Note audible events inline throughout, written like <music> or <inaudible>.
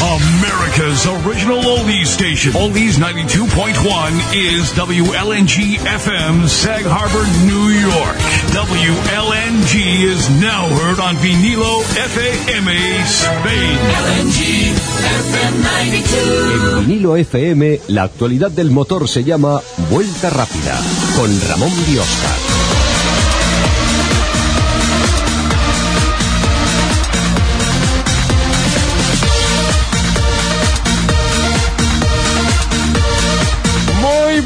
America's original oldies station. Oldies 92.1 is WLNG FM, Sag Harbor, New York. WLNG is now heard on Vinilo FM, Spain. LNG FM 92. En vinilo FM, la actualidad del motor se llama Vuelta Rápida, con Ramón Biosca.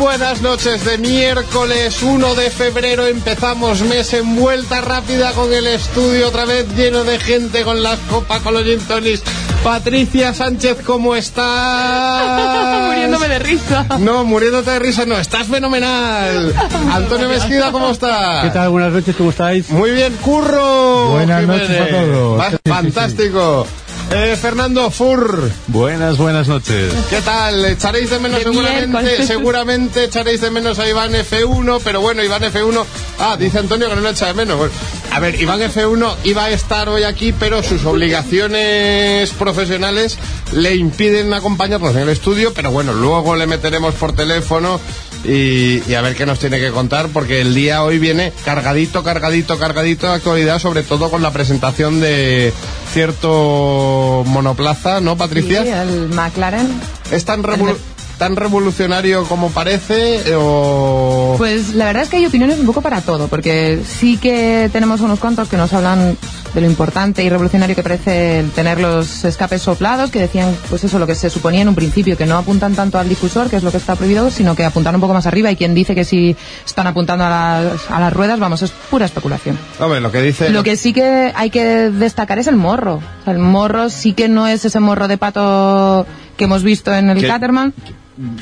Buenas noches de miércoles 1 de febrero empezamos mes en vuelta rápida con el estudio otra vez lleno de gente con las copas, con los gin tonics. Patricia Sánchez, ¿cómo estás? <laughs> Muriéndome de risa. No, muriéndote de risa no, estás fenomenal. <laughs> Antonio Mesquida, ¿cómo estás? ¿Qué tal? Buenas noches, ¿cómo estáis? Muy bien, Curro. Buenas noches a todos. Va- Fantástico. Eh, Fernando Fur. Buenas, buenas noches. ¿Qué tal? Echaréis de menos seguramente, <laughs> seguramente echaréis de menos a Iván F1, pero bueno, Iván F1, ah, dice Antonio que no lo echa de menos. Bueno, a ver, Iván F1 iba a estar hoy aquí, pero sus obligaciones profesionales le impiden acompañarnos en el estudio, pero bueno, luego le meteremos por teléfono y, y a ver qué nos tiene que contar, porque el día hoy viene cargadito, cargadito, cargadito de actualidad, sobre todo con la presentación de cierto monoplaza, ¿no, Patricia? Sí, el McLaren. ¿Es tan, revolu- tan revolucionario como parece eh, o...? Pues la verdad es que hay opiniones un poco para todo, porque sí que tenemos unos cuantos que nos hablan de lo importante y revolucionario que parece el tener los escapes soplados, que decían, pues eso, lo que se suponía en un principio, que no apuntan tanto al difusor, que es lo que está prohibido, sino que apuntan un poco más arriba. Y quien dice que si están apuntando a las, a las ruedas, vamos, es pura especulación. Hombre, lo que dice... Lo que sí que hay que destacar es el morro. O sea, el morro sí que no es ese morro de pato que hemos visto en el Que- Caterman.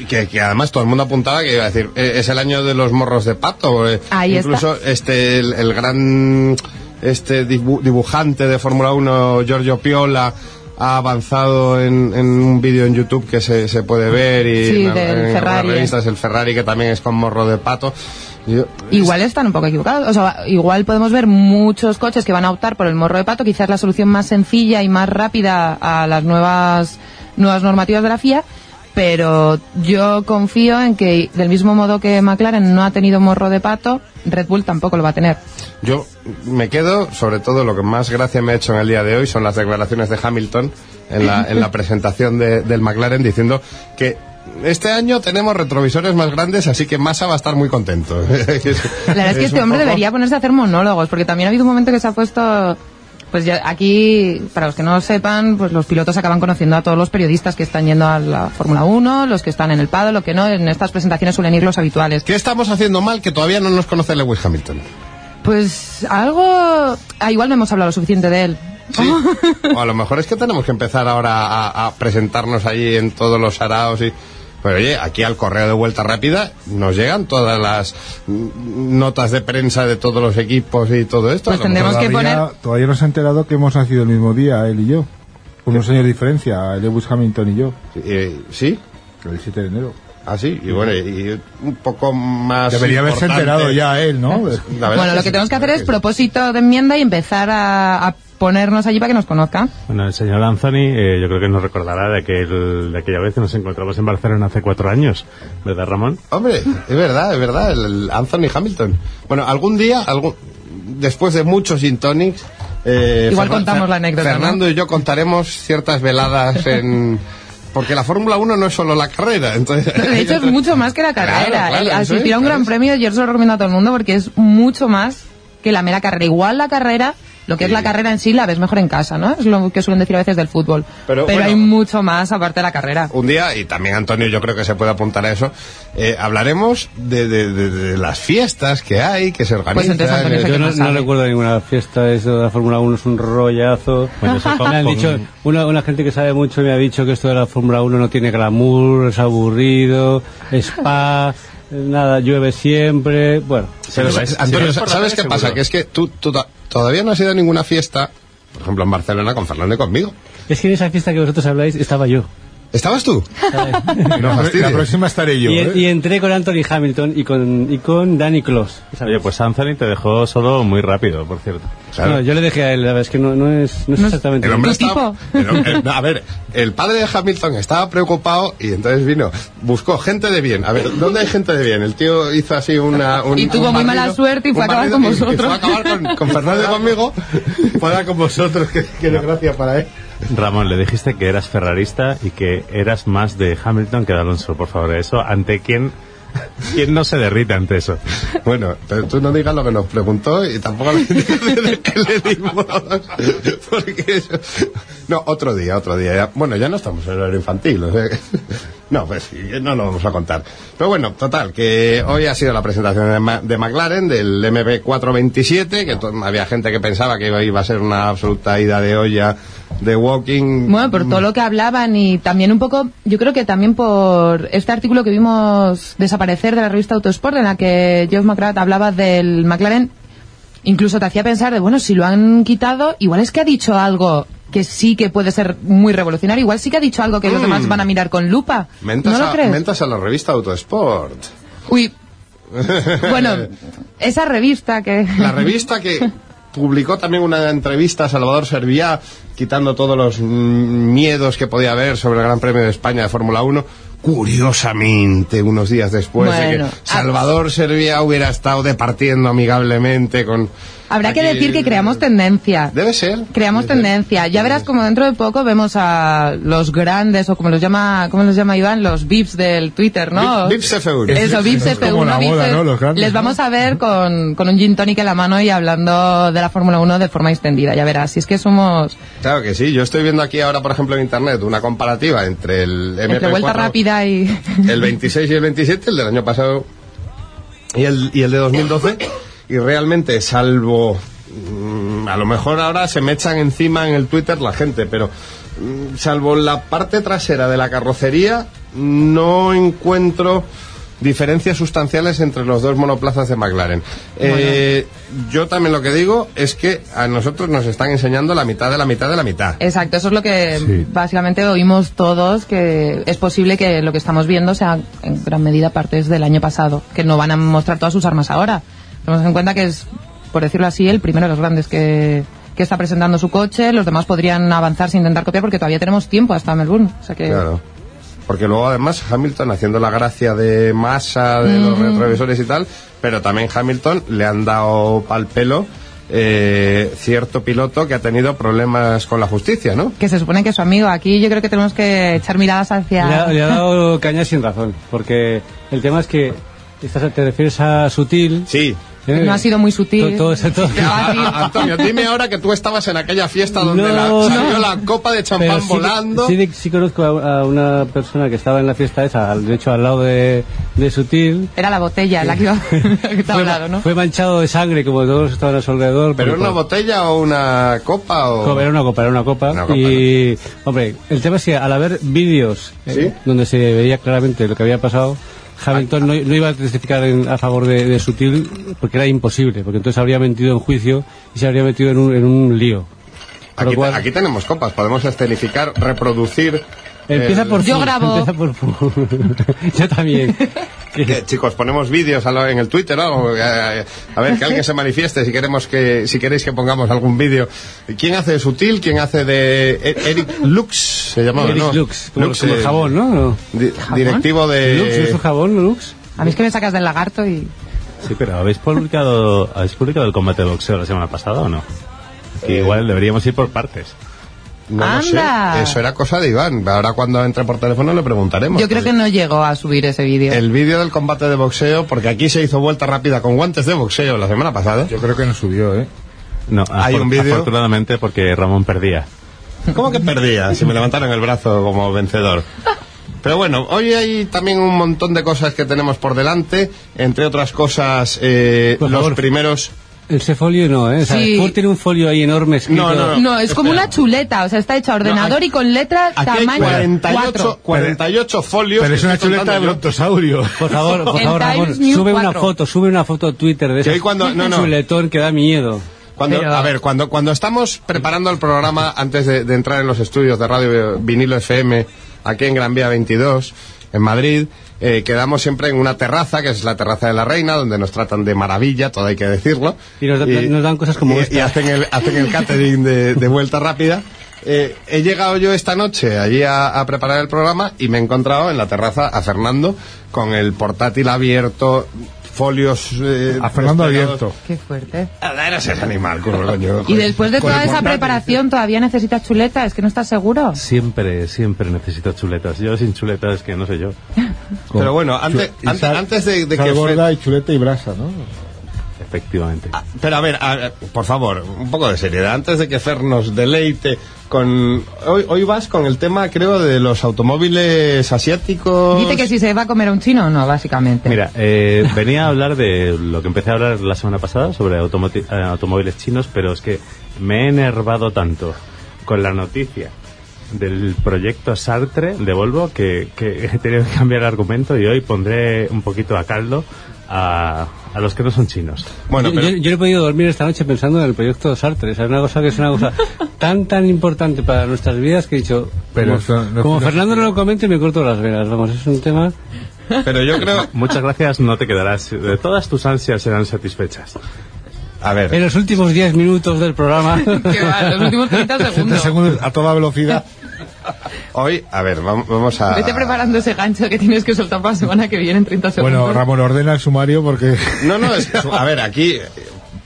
Que, que además todo el mundo apuntaba que iba a decir, eh, es el año de los morros de pato. eh, Ahí Incluso este el, el gran este dibu- dibujante de Fórmula 1, Giorgio Piola, ha avanzado en, en un vídeo en YouTube que se, se puede ver y Sí, en, en algunas Ferrari. revistas el Ferrari que también es con morro de pato. Yo- Igual están un poco equivocados. O sea, igual podemos ver muchos coches que van a optar por el morro de pato, quizás la solución más sencilla y más rápida a las nuevas, nuevas normativas de la FIA. Pero yo confío en que, del mismo modo que McLaren no ha tenido morro de pato, Red Bull tampoco lo va a tener. Yo me quedo, sobre todo lo que más gracia me ha hecho en el día de hoy son las declaraciones de Hamilton en la, en la presentación de- del McLaren diciendo que este año tenemos retrovisores más grandes, así que Massa va a estar muy contento. <laughs> La verdad es que este hombre poco- debería ponerse a hacer monólogos, porque también ha habido un momento que se ha puesto... Pues ya aquí, para los que no lo sepan, pues los pilotos acaban conociendo a todos los periodistas que están yendo a la Fórmula 1, los que están en el Pado, lo que no, en estas presentaciones suelen ir los habituales. ¿Qué estamos haciendo mal que todavía no nos conoce Lewis Hamilton? Pues algo... Ah, igual no hemos hablado lo suficiente de él. Sí. <laughs> O a lo mejor es que tenemos que empezar ahora a, a presentarnos allí en todos los araos y... Pero oye, aquí al correo de vuelta rápida nos llegan todas las notas de prensa de todos los equipos y todo esto. Pues tendremos que Todavía, poner- todavía no se ha enterado que hemos nacido el mismo día, él y yo. Con unos años de diferencia, Lewis Hamilton y yo. Eh, ¿Sí? El 7 de enero. Así, y bueno, y un poco más. Debería haberse importante- enterado ya él, ¿no? Bueno, lo sí, que tenemos que hacer es sí. propósito de enmienda y empezar a, a ponernos allí para que nos conozcan. Bueno, el señor Anthony, eh, yo creo que nos recordará de, aquel, de aquella vez que nos encontramos en Barcelona hace cuatro años, ¿verdad, Ramón? Hombre, es verdad, es verdad, el, el Anthony Hamilton. Bueno, algún día, algún, después de muchos gin tonics, eh, Igual Fernan- contamos la anécdota, Fernando y yo contaremos ciertas veladas <laughs> en. Porque la Fórmula 1 no es solo la carrera. Entonces, De hecho, es mucho más que la carrera. Claro, claro, eso asistir a un claro, gran premio, yo se lo recomiendo a todo el mundo porque es mucho más que la mera carrera. Igual la carrera Lo que es Sí. la carrera en sí la ves mejor en casa, ¿no? Es lo que suelen decir a veces del fútbol. Pero, Pero, bueno. hay mucho más aparte de la carrera. Un día, y también Antonio yo creo que se puede apuntar a eso, eh, hablaremos de, de- de- de las fiestas que hay, que se organizan. Pues entonces Yo no, no recuerdo ninguna fiesta, eso de la Fórmula 1 es un rollazo. Bueno, eso me han <laughs> dicho, una, una gente que sabe mucho me ha dicho que esto de la Fórmula 1 no tiene glamour, es aburrido, spa, nada, llueve siempre, bueno. Pero, ves, Antonio, ¿sabes qué pasa? seguro. Que es que tú, tú to- todavía no has ido a ninguna fiesta, por ejemplo en Barcelona con Fernando y conmigo. Es que en esa fiesta que vosotros habláis estaba yo. ¿Estabas tú? <laughs> No La próxima estaré yo. Y, ¿eh? y entré con Anthony Hamilton y con, y con Danny Kloss. Oye, pues Anthony te dejó solo muy rápido, por cierto. Claro. No, yo le dejé a él, la verdad es que no, no es, no es exactamente El hombre ¿Tu estaba- el a ver, el padre de Hamilton estaba preocupado y entonces vino, buscó gente de bien. A ver, ¿dónde hay gente de bien? El tío hizo así una... Un, Y tuvo un muy mala suerte y fue a acabar con y- y vosotros. fue a acabar con, con Fernando y <laughs> conmigo. Fue a dar con vosotros, que, que desgracia para él. Ramón, le dijiste que eras ferrarista y que eras más de Hamilton que de Alonso, por favor. Eso, ¿ante quién, <laughs> quién no se derrite ante eso? Bueno, pero tú no digas lo que nos preguntó y tampoco <laughs> digas que le dimos. Porque eso... No, otro día, otro día. Bueno, ya no estamos en el horario infantil. o sea <laughs> No, pues no lo vamos a contar. Pero bueno, total, que hoy ha sido la presentación de, Ma- de McLaren, del MP427, que había gente que pensaba que iba- iba a ser una absoluta ida de olla de walking. Bueno, por todo lo que hablaban y también un poco, yo creo que también por este artículo que vimos desaparecer de la revista Autosport en la que Geoff McGrath hablaba del McLaren, incluso te hacía pensar de, bueno, si lo han quitado, igual es que ha dicho algo que sí que puede ser muy revolucionario, igual sí que ha dicho algo que los demás van a mirar con lupa. Mentas, ¿No lo a, crees? mentas a la revista Autosport. Uy. <laughs> Bueno, esa revista que... La revista que publicó también una entrevista a Salvador Serviá, quitando todos los mm, miedos que podía haber sobre el Gran Premio de España de Fórmula 1. Curiosamente, unos días después de que Salvador Serviá hubiera estado departiendo amigablemente con... Habrá que decir que creamos tendencia. Debe ser. Creamos Debe ser. tendencia. Ya verás como dentro de poco vemos a los grandes, o como los llama, ¿cómo los llama Iván? Los VIPs del Twitter, ¿no? Vi- VIPs F1. Eso, VIPs Es F1. como la moda, F- ¿no? Los grandes, Les ¿no? vamos a ver con, con un gin tonic en la mano y hablando de la Fórmula 1 de forma extendida. Ya verás. Si es que somos Claro que sí. Yo estoy viendo aquí ahora, por ejemplo, en Internet una comparativa entre el MP4... entre vuelta rápida y... el 26 y el 27, el del año pasado y el, y el de 2012, y realmente, salvo, mm, a lo mejor ahora se me echan encima en el Twitter la gente, pero mm, salvo la parte trasera de la carrocería, no encuentro diferencias sustanciales entre los dos monoplazas de McLaren. Eh, yo también lo que digo es que a nosotros nos están enseñando la mitad de la mitad de la mitad. Exacto, eso es lo que Sí. básicamente oímos todos, que es posible que lo que estamos viendo sea en gran medida partes del año pasado, que no van a mostrar todas sus armas ahora. Tenemos en cuenta que es, por decirlo así, el primero de los grandes que, que está presentando su coche, los demás podrían avanzar sin intentar copiar porque todavía tenemos tiempo hasta Melbourne. O sea que Claro. Porque luego además Hamilton haciendo la gracia de masa de los retrovisores y tal, pero también Hamilton le han dado pal pelo eh, cierto piloto que ha tenido problemas con la justicia, ¿no? que se supone que es su amigo. Aquí yo creo que tenemos que echar miradas hacia... Le ha, le ha dado <laughs> caña sin razón, porque el tema es que estás, te refieres a sutil. Sí. No ha sido muy sutil. Todo, todo, todo- <laughs> Ah, sí. <laughs> Antonio, dime ahora que tú estabas en aquella fiesta donde No, la, no. salió la copa de champán sí, volando. Sí, conozco a, a una persona que estaba en la fiesta esa, de hecho al lado de, de Sutil. Era la botella la que iba la <laughs> que estaba Fue, al lado, ¿no? fue manchado de sangre como todos estaban a su alrededor. ¿Pero porque- una botella o una copa o...? Era una copa, era una copa. Una copa, y, hombre, el tema es que al haber vídeos eh, donde se veía claramente lo que había pasado, Hamilton no, no iba a testificar en- a favor de, de Sutil porque era imposible, porque entonces habría mentido en juicio y se habría metido en un, en un lío. Aquí, cual- aquí tenemos copas, podemos escenificar, reproducir... Empieza el- por Yo fu- grabo. Empieza por fu- <laughs> Yo también. Chicos, ponemos vídeos a lo- en el Twitter, ¿no? Eh, A ver, que alguien se manifieste si queremos que, si queréis que pongamos algún vídeo. ¿Quién hace de Sutil? ¿Quién hace de E- Eric Lux? Se llamaba, Eric ¿no? Lux, como, Lux, como el eh, jabón, ¿no? di- directivo de... Lux, ¿no es un jabón, Lux? A mí es que me sacas del lagarto y... Sí, pero ¿habéis publicado, ¿habéis publicado el combate de boxeo la semana pasada o no? Que igual deberíamos ir por partes. No lo sé. ¡Anda! Eso era cosa de Iván. Ahora cuando entre por teléfono le preguntaremos. Yo creo que no llegó a subir ese vídeo. El vídeo del combate de boxeo, porque aquí se hizo vuelta rápida con guantes de boxeo la semana pasada. Yo creo que no subió, ¿eh? No, Hay un vídeo. Afortunadamente porque Ramón perdía. ¿Cómo que perdía? Si me levantaron el brazo como vencedor. Pero bueno, hoy hay también un montón de cosas que tenemos por delante. Entre otras cosas, eh, Por los primeros. Ese folio no, ¿eh? O sea, Sí. Ford tiene un folio ahí enorme escrito. No, no, No, es como Espera. una chuleta, o sea, está hecha a ordenador hay- y con letras Aquí hay tamaño 48, 4. 48 folios. Pero que es una estoy chuleta de contando yo. brontosaurio. Por favor, por <laughs> En favor, Ramón, Times New sube una 4. foto, sube una foto a Twitter de Que ese hoy cuando- no, no. chuletón que da miedo. Cuando, Pero- A ver, cuando, cuando estamos preparando el programa antes de, de entrar en los estudios de Radio Vinilo FM, aquí en Gran Vía 22, en Madrid, eh, quedamos siempre en una terraza, que es la terraza de la Reina, donde nos tratan de maravilla, todo hay que decirlo. Y nos dan- nos dan cosas como y, esta. y hacen el, hacen el catering de, de vuelta rápida. Eh, he llegado yo esta noche allí a, a preparar el programa y me he encontrado en la terraza a Fernando con el portátil abierto, folios... eh, A Fernando abierto. Qué fuerte. Eres ese animal, curro, coño. Y después de toda esa portátil. preparación, ¿todavía necesitas chuleta? ¿Es que no estás seguro? Siempre, siempre necesito chuletas. Yo sin chuletas, que no sé yo. Pero bueno, antes, sal- antes de, de sal que... Fred- gorda y chuleta y brasa, ¿no? Efectivamente. Pero a ver, a ver, por favor, un poco de seriedad. Antes de que Fer nos deleite con... Hoy, hoy vas con el tema, creo, de los automóviles asiáticos... Dice que si se va a comer a un chino o no, básicamente. Mira, eh, <laughs> venía a hablar de lo que empecé a hablar la semana pasada sobre eh, automóviles chinos, pero es que me he enervado tanto con la noticia del proyecto Sartre de Volvo que, que he tenido que cambiar el argumento y hoy pondré un poquito a caldo a, a los que no son chinos. Bueno, yo, pero... yo- yo he podido dormir esta noche pensando en el proyecto Sartre. O sea, es una cosa que es una cosa <laughs> tan, tan importante para nuestras vidas que he dicho. Pero como no- como no- Fernando no lo comente, me corto las venas. Vamos, es un tema. Pero yo creo... <laughs> Muchas gracias, no te quedarás. De todas tus ansias serán satisfechas. A ver, En los últimos 10 minutos del programa. <laughs> Que va, los últimos 30 30 segundos. segundos a toda velocidad. Hoy, a ver, vam- vamos a... Vete preparando ese gancho que tienes que soltar para la semana que viene en 30 segundos. Bueno, Ramón, ordena el sumario porque... No, no, es, <laughs> a ver, aquí, eh,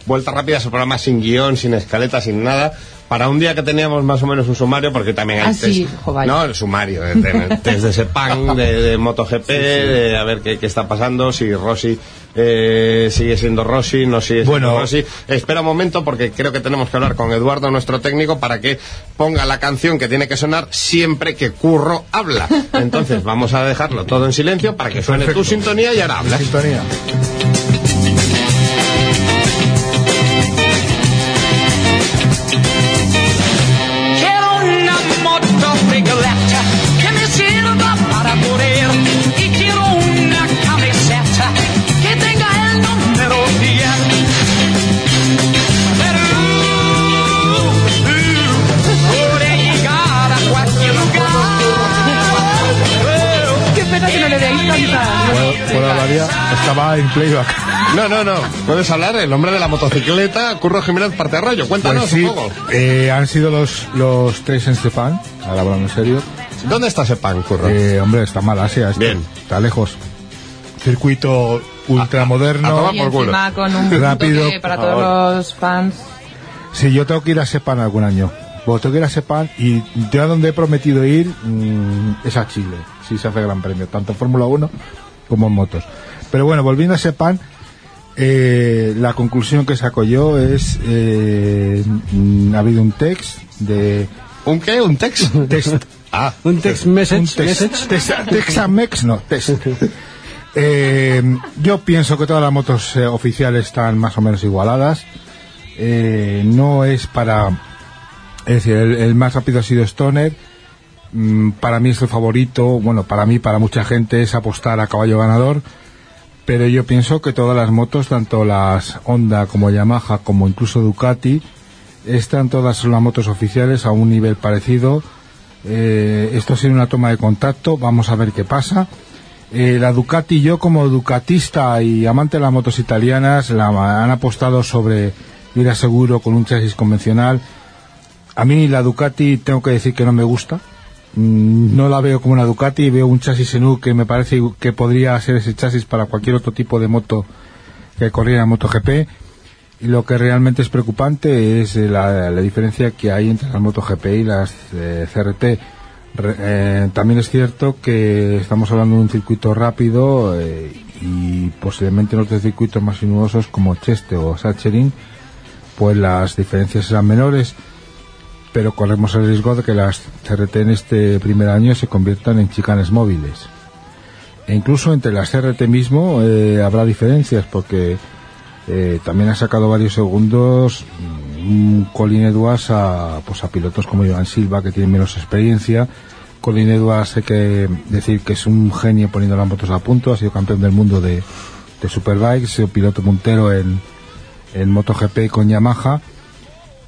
vuelta rápida, es un programa sin guion, sin escaleta, sin nada. Para un día que teníamos más o menos un sumario, porque también hay Ah, sí, test, vaya. no, el sumario, eh, de- test de Sepang, de, de MotoGP, de a ver qué, qué está pasando, si Rossi eh, sigue siendo Rossi, no sigue siendo Bueno. Rossi. Espera un momento, porque creo que tenemos que hablar con Eduardo, nuestro técnico, para que ponga la canción que tiene que sonar siempre que Curro habla. <laughs> Entonces, vamos a dejarlo todo en silencio para que suene tu sintonía y ahora hablas. Sintonía. Estaba en playback. No, no, no. Puedes hablar el nombre de la motocicleta, Curro Jiménez Parte Rayo. Cuéntanos Pues sí, un poco. eh, han sido los, los tres en Sepan, ahora hablando en serio. ¿Dónde está ese pan, Curro? Eh, hombre, está Malasia, esto, Bien. está lejos. Circuito ultramoderno. a tomar Y por culo. encima con un Rápido, para todos los fans. Sí, yo tengo que ir a Sepan algún año. Pues tengo que ir a Sepan y yo a donde he prometido ir mm, es a Chile, si se hace gran premio, tanto en Fórmula 1 como en motos. Pero bueno, volviendo a Sepan, eh, la conclusión que saco yo es, eh, ha habido un text de... ¿Un qué? ¿Un text? <laughs> Test, Ah, un text message. un text, message. text- Texamex, no, test. <laughs> Eh, yo pienso que todas las motos eh, oficiales están más o menos igualadas. Eh, no es para... Es decir, el, el más rápido ha sido Stoner. Mm, para mí es el favorito. Bueno, para mí, para mucha gente es apostar a caballo ganador. Pero yo pienso que todas las motos, tanto las Honda como Yamaha, como incluso Ducati, están todas las motos oficiales a un nivel parecido. Eh, esto ha sido una toma de contacto, vamos a ver qué pasa. Eh, la Ducati, yo como ducatista y amante de las motos italianas, la, han apostado sobre ir a seguro con un chasis convencional. A mí la Ducati tengo que decir que no me gusta. Mm, No la veo como una Ducati, veo un chasis en U que me parece que podría ser ese chasis para cualquier otro tipo de moto que corriera en MotoGP. Y lo que realmente es preocupante es eh, la, diferencia que hay entre las MotoGP y las eh, CRT. Re- eh, también es cierto que estamos hablando de un circuito rápido eh, y posiblemente en otros circuitos más sinuosos como Cheste o Sachsenring pues las diferencias eran menores, pero corremos el riesgo de que las CRT en este primer año se conviertan en chicanes móviles. E incluso entre las CRT mismo eh, habrá diferencias porque eh, también ha sacado varios segundos mm, Colin Edwards a, pues a pilotos como Iván Silva que tienen menos experiencia. Colin Edwards hay que decir que es un genio poniendo las motos a punto, ha sido campeón del mundo de, de Superbike, ha sido piloto puntero en, en MotoGP con Yamaha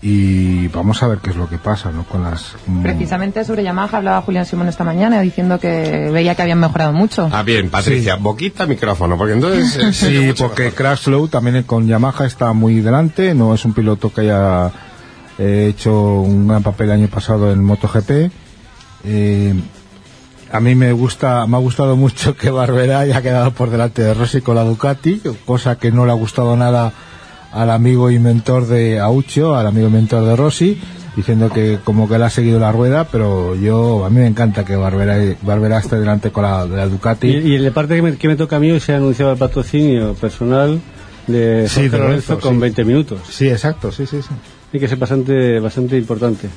y vamos a ver qué es lo que pasa ¿no? con las mm, Precisamente sobre Yamaha hablaba Julián Simón esta mañana diciendo que veía que habían mejorado mucho. Ah, bien, Patricia, boquita, micrófono, porque entonces... eh, Sí, porque mejor. Crashlow también con Yamaha está muy delante, no es un piloto que haya eh, hecho un gran papel el año pasado en MotoGP. Eh, a mí me gusta, me ha gustado mucho que Barbera haya quedado por delante de Rossi con la Ducati, cosa que no le ha gustado nada al amigo y mentor de Aucho, al amigo y mentor de Rossi, diciendo que como que le ha seguido la rueda, pero yo, a mí me encanta que Barbera, Barbera esté delante con la, de la Ducati. Y, y en la parte que me, que me toca a mí hoy se ha anunciado el patrocinio personal de Sí, Jorge de Lorenzo Lorenzo, con sí. 20 minutos. Sí, exacto, sí, sí, sí. Y que es bastante, bastante importante.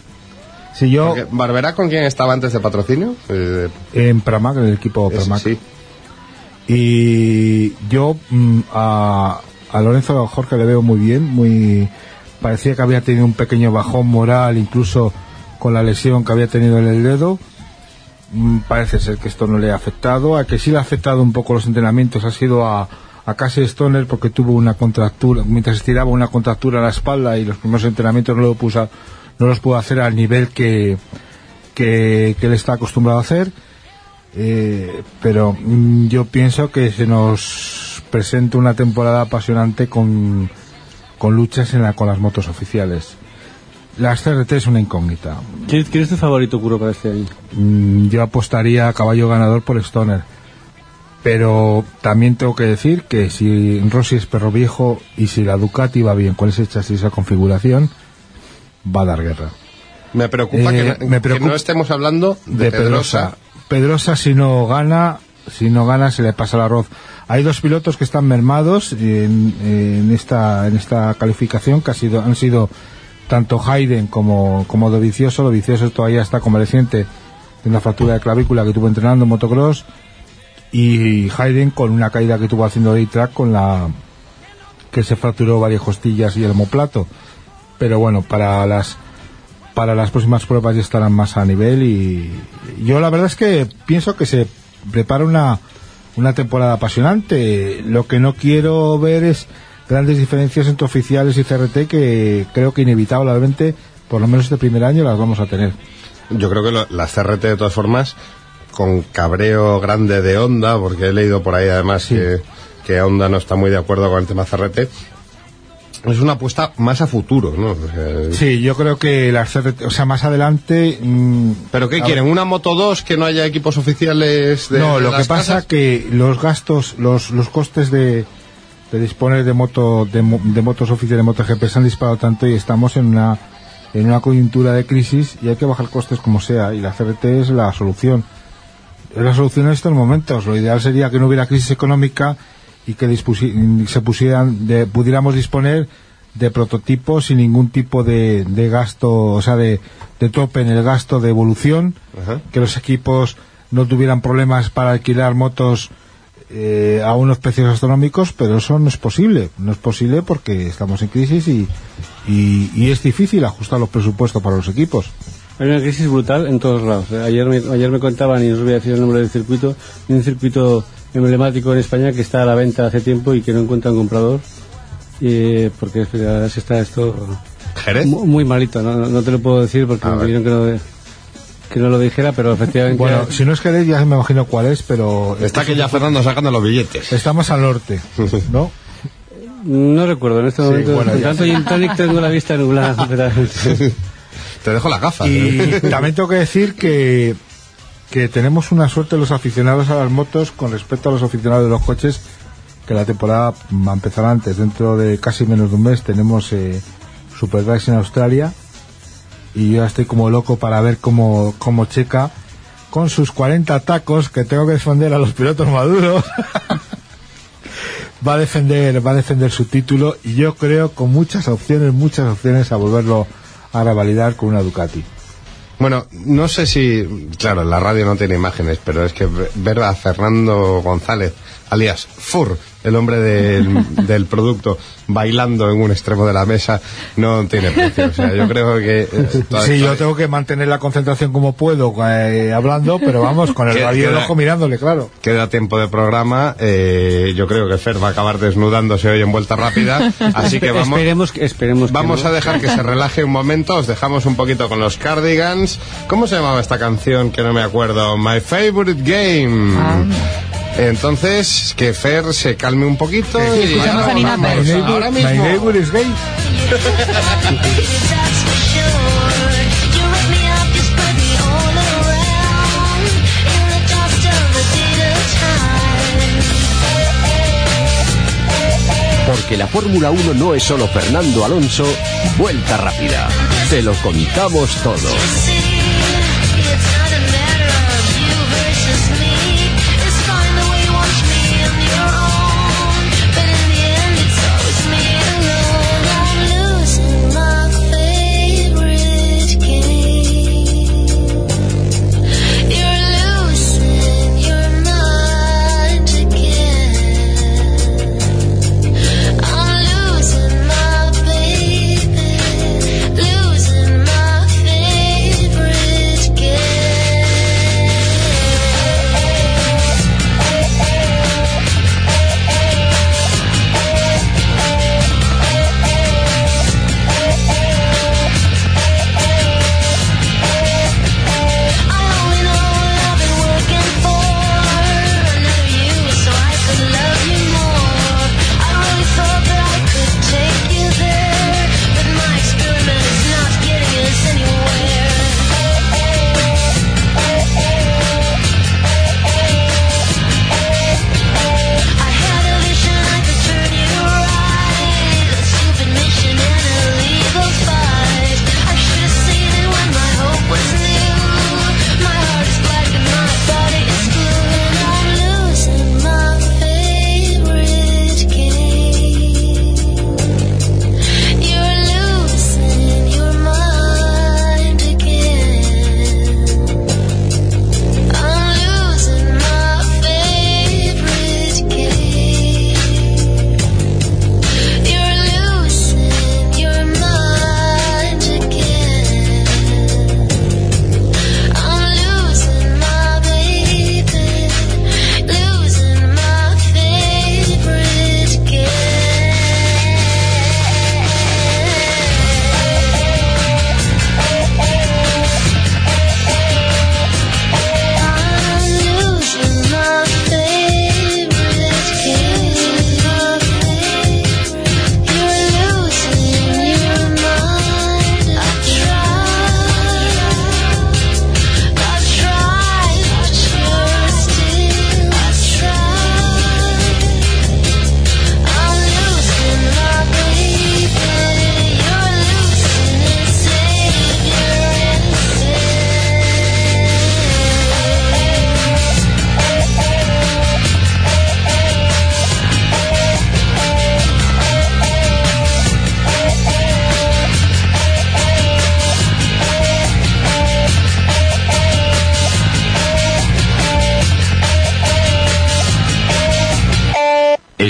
Si yo, ¿Barbera con quién estaba antes de patrocinio? Eh, en Pramac, en el equipo Pramac. sí. Y yo mm, a, a Lorenzo Jorge le veo muy bien, muy parecía que había tenido un pequeño bajón moral, incluso con la lesión que había tenido en el dedo. Mm, Parece ser que esto no le ha afectado. A que sí le ha afectado un poco los entrenamientos ha sido a, a Casey Stoner porque tuvo una contractura, mientras estiraba una contractura en la espalda y los primeros entrenamientos no, lo puso, a- no los pudo hacer al nivel que, que, que él está acostumbrado a hacer. Eh, pero mm, yo pienso que se nos presenta una temporada apasionante con, con luchas en la, con las motos oficiales. Las CRT es una incógnita. ¿Quién, quién es tu favorito, Curo, para este año? Mm, yo apostaría a caballo ganador por Stoner. Pero también tengo que decir que si Rossi es perro viejo y si la Ducati va bien con ese chasis y esa configuración, va a dar guerra. Me preocupa, Eh, que, no- me que preocupa- no estemos hablando de, de Pedrosa. Pedrosa si no gana, si no gana se le pasa el arroz. Hay dos pilotos que están mermados en, en esta en esta calificación que ha sido, han sido tanto Hayden como como Dovicioso. Dovicioso todavía está convaleciente de una fractura de clavícula que tuvo entrenando en motocross y Hayden con una caída que tuvo haciendo de track con la que se fracturó varias costillas y el homoplato. Pero bueno, para las para las próximas pruebas ya estarán más a nivel y yo la verdad es que pienso que se prepara una, una temporada apasionante. Lo que no quiero ver es grandes diferencias entre oficiales y CRT que creo que inevitablemente, por lo menos este primer año, las vamos a tener. Yo creo que lo- las CRT, de todas formas, con cabreo grande de Honda, porque he leído por ahí además que, que Honda no está muy de acuerdo con el tema CRT, es una apuesta más a futuro, ¿no? O sea, Sí, yo creo que las CRT, o sea, más adelante... mm, ¿Pero qué quieren? ¿Una Moto 2 que no haya equipos oficiales de no, de lo que las pasa casas? que los gastos, los, los costes de, de disponer de moto de, de motos oficiales de MotoGP se han disparado tanto y estamos en una en una coyuntura de crisis y hay que bajar costes como sea y la CRT es la solución. Es la solución en estos momentos. Lo ideal sería que no hubiera crisis económica y que dispusi- se pusieran de, pudiéramos disponer de prototipos sin ningún tipo de, de gasto, o sea, de, de tope en el gasto de evolución, Ajá. que los equipos no tuvieran problemas para alquilar motos eh, a unos precios astronómicos, pero eso no es posible. No es posible porque estamos en crisis y, y, y es difícil ajustar los presupuestos para los equipos. Hay una crisis brutal en todos lados. Eh, Ayer me, ayer me contaban, y no os voy a decir el nombre del circuito, de un circuito emblemático en España que está a la venta hace tiempo y que no encuentran comprador. eh, porque la verdad que está esto ¿Jerez? mu- muy malito. No, no- no te lo puedo decir porque A me pidieron que no, que no lo dijera, pero efectivamente. Bueno, si no es Jerez ya me imagino cuál es, pero Está que ya Fernando sacando los billetes. estamos al norte, <laughs> ¿no? No recuerdo en este momento. bueno, tanto gin tonic tengo la vista nublada. <laughs> pero- Te dejo las gafas. Y ¿eh? también tengo que decir que, que tenemos una suerte los aficionados a las motos con respecto a los aficionados de los coches, que la temporada va a empezar antes. Dentro de casi menos de un mes tenemos eh, Superbikes en Australia y yo ya estoy como loco para ver cómo, cómo checa con sus 40 tacos que tengo que defender a los pilotos maduros. <laughs> va a defender, va a defender su título y yo creo con muchas opciones, muchas opciones a volverlo a revalidar con una Ducati. Bueno, no sé si, claro, la radio no tiene imágenes, pero es que ver a Fernando González, alias Fur, el hombre del, <laughs> del producto, bailando en un extremo de la mesa, no tiene precio. O sea, yo creo que... eh, Sí, yo tengo que mantener la concentración como puedo eh, hablando, pero vamos, con el Que- radio del ojo mirándole, claro. Queda tiempo de programa. eh, yo creo que Fer va a acabar desnudándose hoy en vuelta rápida. Así que <laughs> vamos, Esperemos, que- esperemos que vamos no. a dejar que se relaje un momento. Os dejamos un poquito con los Cardigans. ¿Cómo se llamaba esta canción que no me acuerdo? My Favorite Game. Ah. Entonces, que Fer se calme un poquito. y escuchamos a Nina vamos, Pérez. My ahora neighbor, mismo. my neighbor is gay. Porque la Fórmula 1 no es solo Fernando Alonso, vuelta rápida. Te lo contamos todo.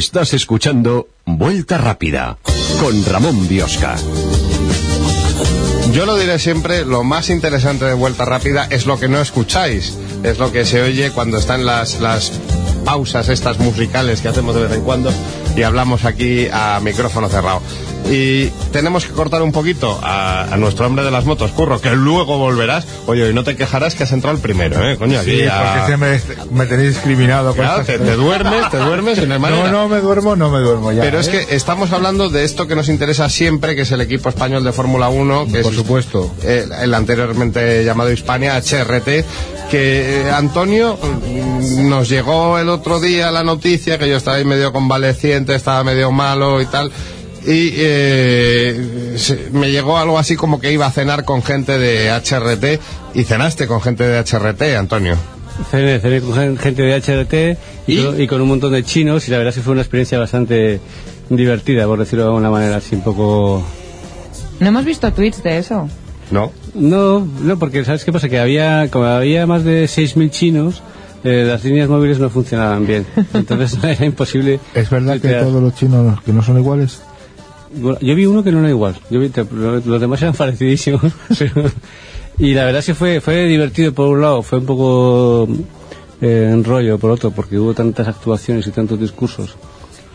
Estás escuchando Vuelta Rápida con Ramón Biosca. Yo lo diré siempre, lo más interesante de Vuelta Rápida es lo que no escucháis, es lo que se oye cuando están las, las pausas estas musicales que hacemos de vez en cuando y hablamos aquí a micrófono cerrado. Y tenemos que cortar un poquito a, a nuestro hombre de las motos, Curro, que luego volverás. Oye, y no te quejarás que has entrado el primero, ¿eh? Coño, aquí Sí, a- porque me, tenéis discriminado. con Claro, estas te, duermes, te duermes y no hay manera. No, no me duermo, no me duermo ya. Pero es ¿eh? que estamos hablando de esto que nos interesa siempre, que es el equipo español de Fórmula 1, que Por es supuesto. el anteriormente llamado Hispania, HRT, que eh, Antonio mm, nos llegó el otro día la noticia que yo estaba ahí medio convaleciente, estaba medio malo y tal. Y eh, se- me llegó algo así como que iba a cenar con gente de HRT y cenaste con gente de HRT, Antonio. Cené, cené con gen- gente de HRT y, ¿Y? Con, y con un montón de chinos y la verdad es que fue una experiencia bastante divertida, por decirlo de alguna manera, así un poco... No hemos visto tweets de eso. No. No, no, porque ¿sabes qué pasa? Que había, como había más de 6.000 chinos, eh, las líneas móviles no funcionaban bien. <laughs> Entonces <laughs> era imposible... ¿Es verdad que todos los chinos que no son iguales? Yo vi uno que no era igual. Yo vi, los demás eran <laughs> parecidísimos. y la verdad es que fue, fue divertido por un lado, fue un poco eh, enrollo por otro, porque hubo tantas actuaciones y tantos discursos.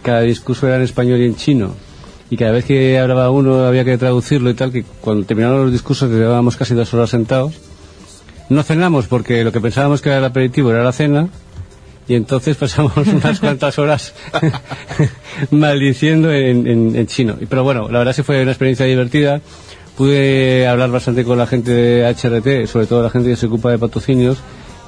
Cada discurso era en español y en chino. Y cada vez que hablaba uno había que traducirlo y tal, que cuando terminaron los discursos llevábamos casi dos horas sentados, no cenamos porque lo que pensábamos que era el aperitivo era la cena, y entonces pasamos <laughs> unas cuantas horas <laughs> maldiciendo en, en- en chino. Pero bueno, la verdad sí fue una experiencia divertida. Pude hablar bastante con la gente de HRT, sobre todo la gente que se ocupa de patrocinios,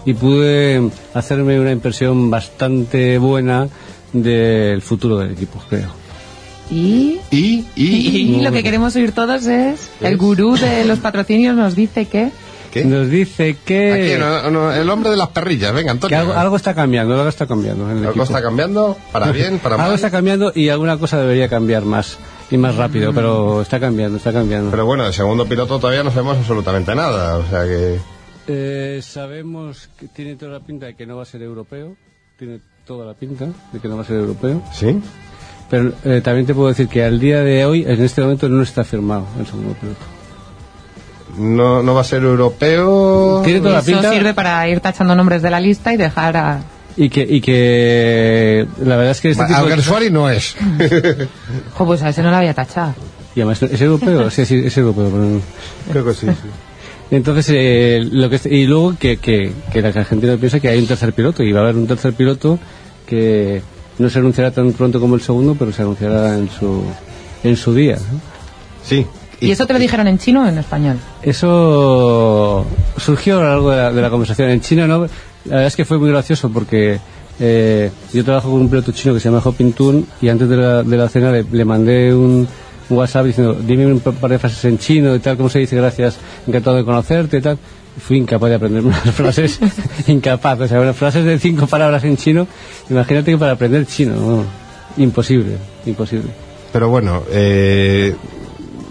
y pude hacerme una impresión bastante buena del futuro del equipo, creo. Y, Y, y, y lo que queremos oír todos es, el gurú de los patrocinios nos dice que... ¿Qué? Nos dice que, Aquí, no, no, el hombre de las perrillas, venga, que Antonio. algo, algo está cambiando, algo está cambiando. en el Algo equipo. está cambiando, para bien, para Algo mal. está cambiando y alguna cosa debería cambiar más y más rápido, pero está cambiando, está cambiando. Pero bueno, el segundo piloto todavía no sabemos absolutamente nada, o sea que... Eh, sabemos que tiene toda la pinta de que no va a ser europeo, tiene toda la pinta de que no va a ser europeo, ¿Sí? pero eh, también te puedo decir que al día de hoy, en este momento, no está firmado el segundo piloto. No, no va a ser europeo... Tiene toda la Eso pinta sirve para ir tachando nombres de la lista y dejar a... y que, y que la verdad es que este tipo de cosas- Alguersuari no es. <laughs> Jo, pues a ese no la había tachado. y además es europeo, sí, sí, es europeo. pero- Creo que sí, sí. Entonces, eh, lo que, y luego que, que, que la Argentina piensa que hay un tercer piloto y va a haber un tercer piloto que no se anunciará tan pronto como el segundo, pero se anunciará en su, en su día. ¿no? Sí. ¿Y eso te lo dijeron en chino o en español? Eso surgió a lo largo de la, de la conversación. En China, ¿no? la verdad es que fue muy gracioso porque eh, yo trabajo con un piloto chino que se llama Ho Ping-tun y antes de la, de la cena le, le mandé un, un WhatsApp diciendo, dime un par de frases en chino y tal, ¿cómo se dice? Gracias, encantado de conocerte y tal. Fui incapaz de aprender unas <laughs> frases, <laughs> incapaz, o sea, unas frases de cinco palabras en chino. Imagínate que para aprender chino, ¿no? imposible, imposible. Pero bueno, eh,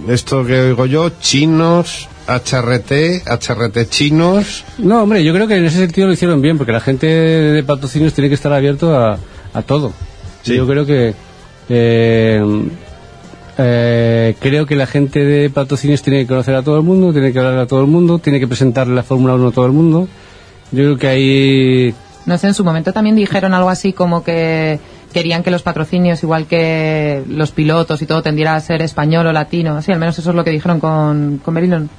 esto que oigo yo, chinos, HRT, HRT chinos... No, hombre, yo creo que en ese sentido lo hicieron bien, porque la gente de patrocinios tiene que estar abierto a, a todo. Sí. Yo creo que eh, eh, creo que la gente de patrocinios tiene que conocer a todo el mundo, tiene que hablar a todo el mundo, tiene que presentarle la Fórmula 1 a todo el mundo. Yo creo que ahí No sé, en su momento también dijeron algo así como que querían que los patrocinios, igual que los pilotos y todo, tendiera a ser español o latino. Sí, al menos eso es lo que dijeron con, con Berilon.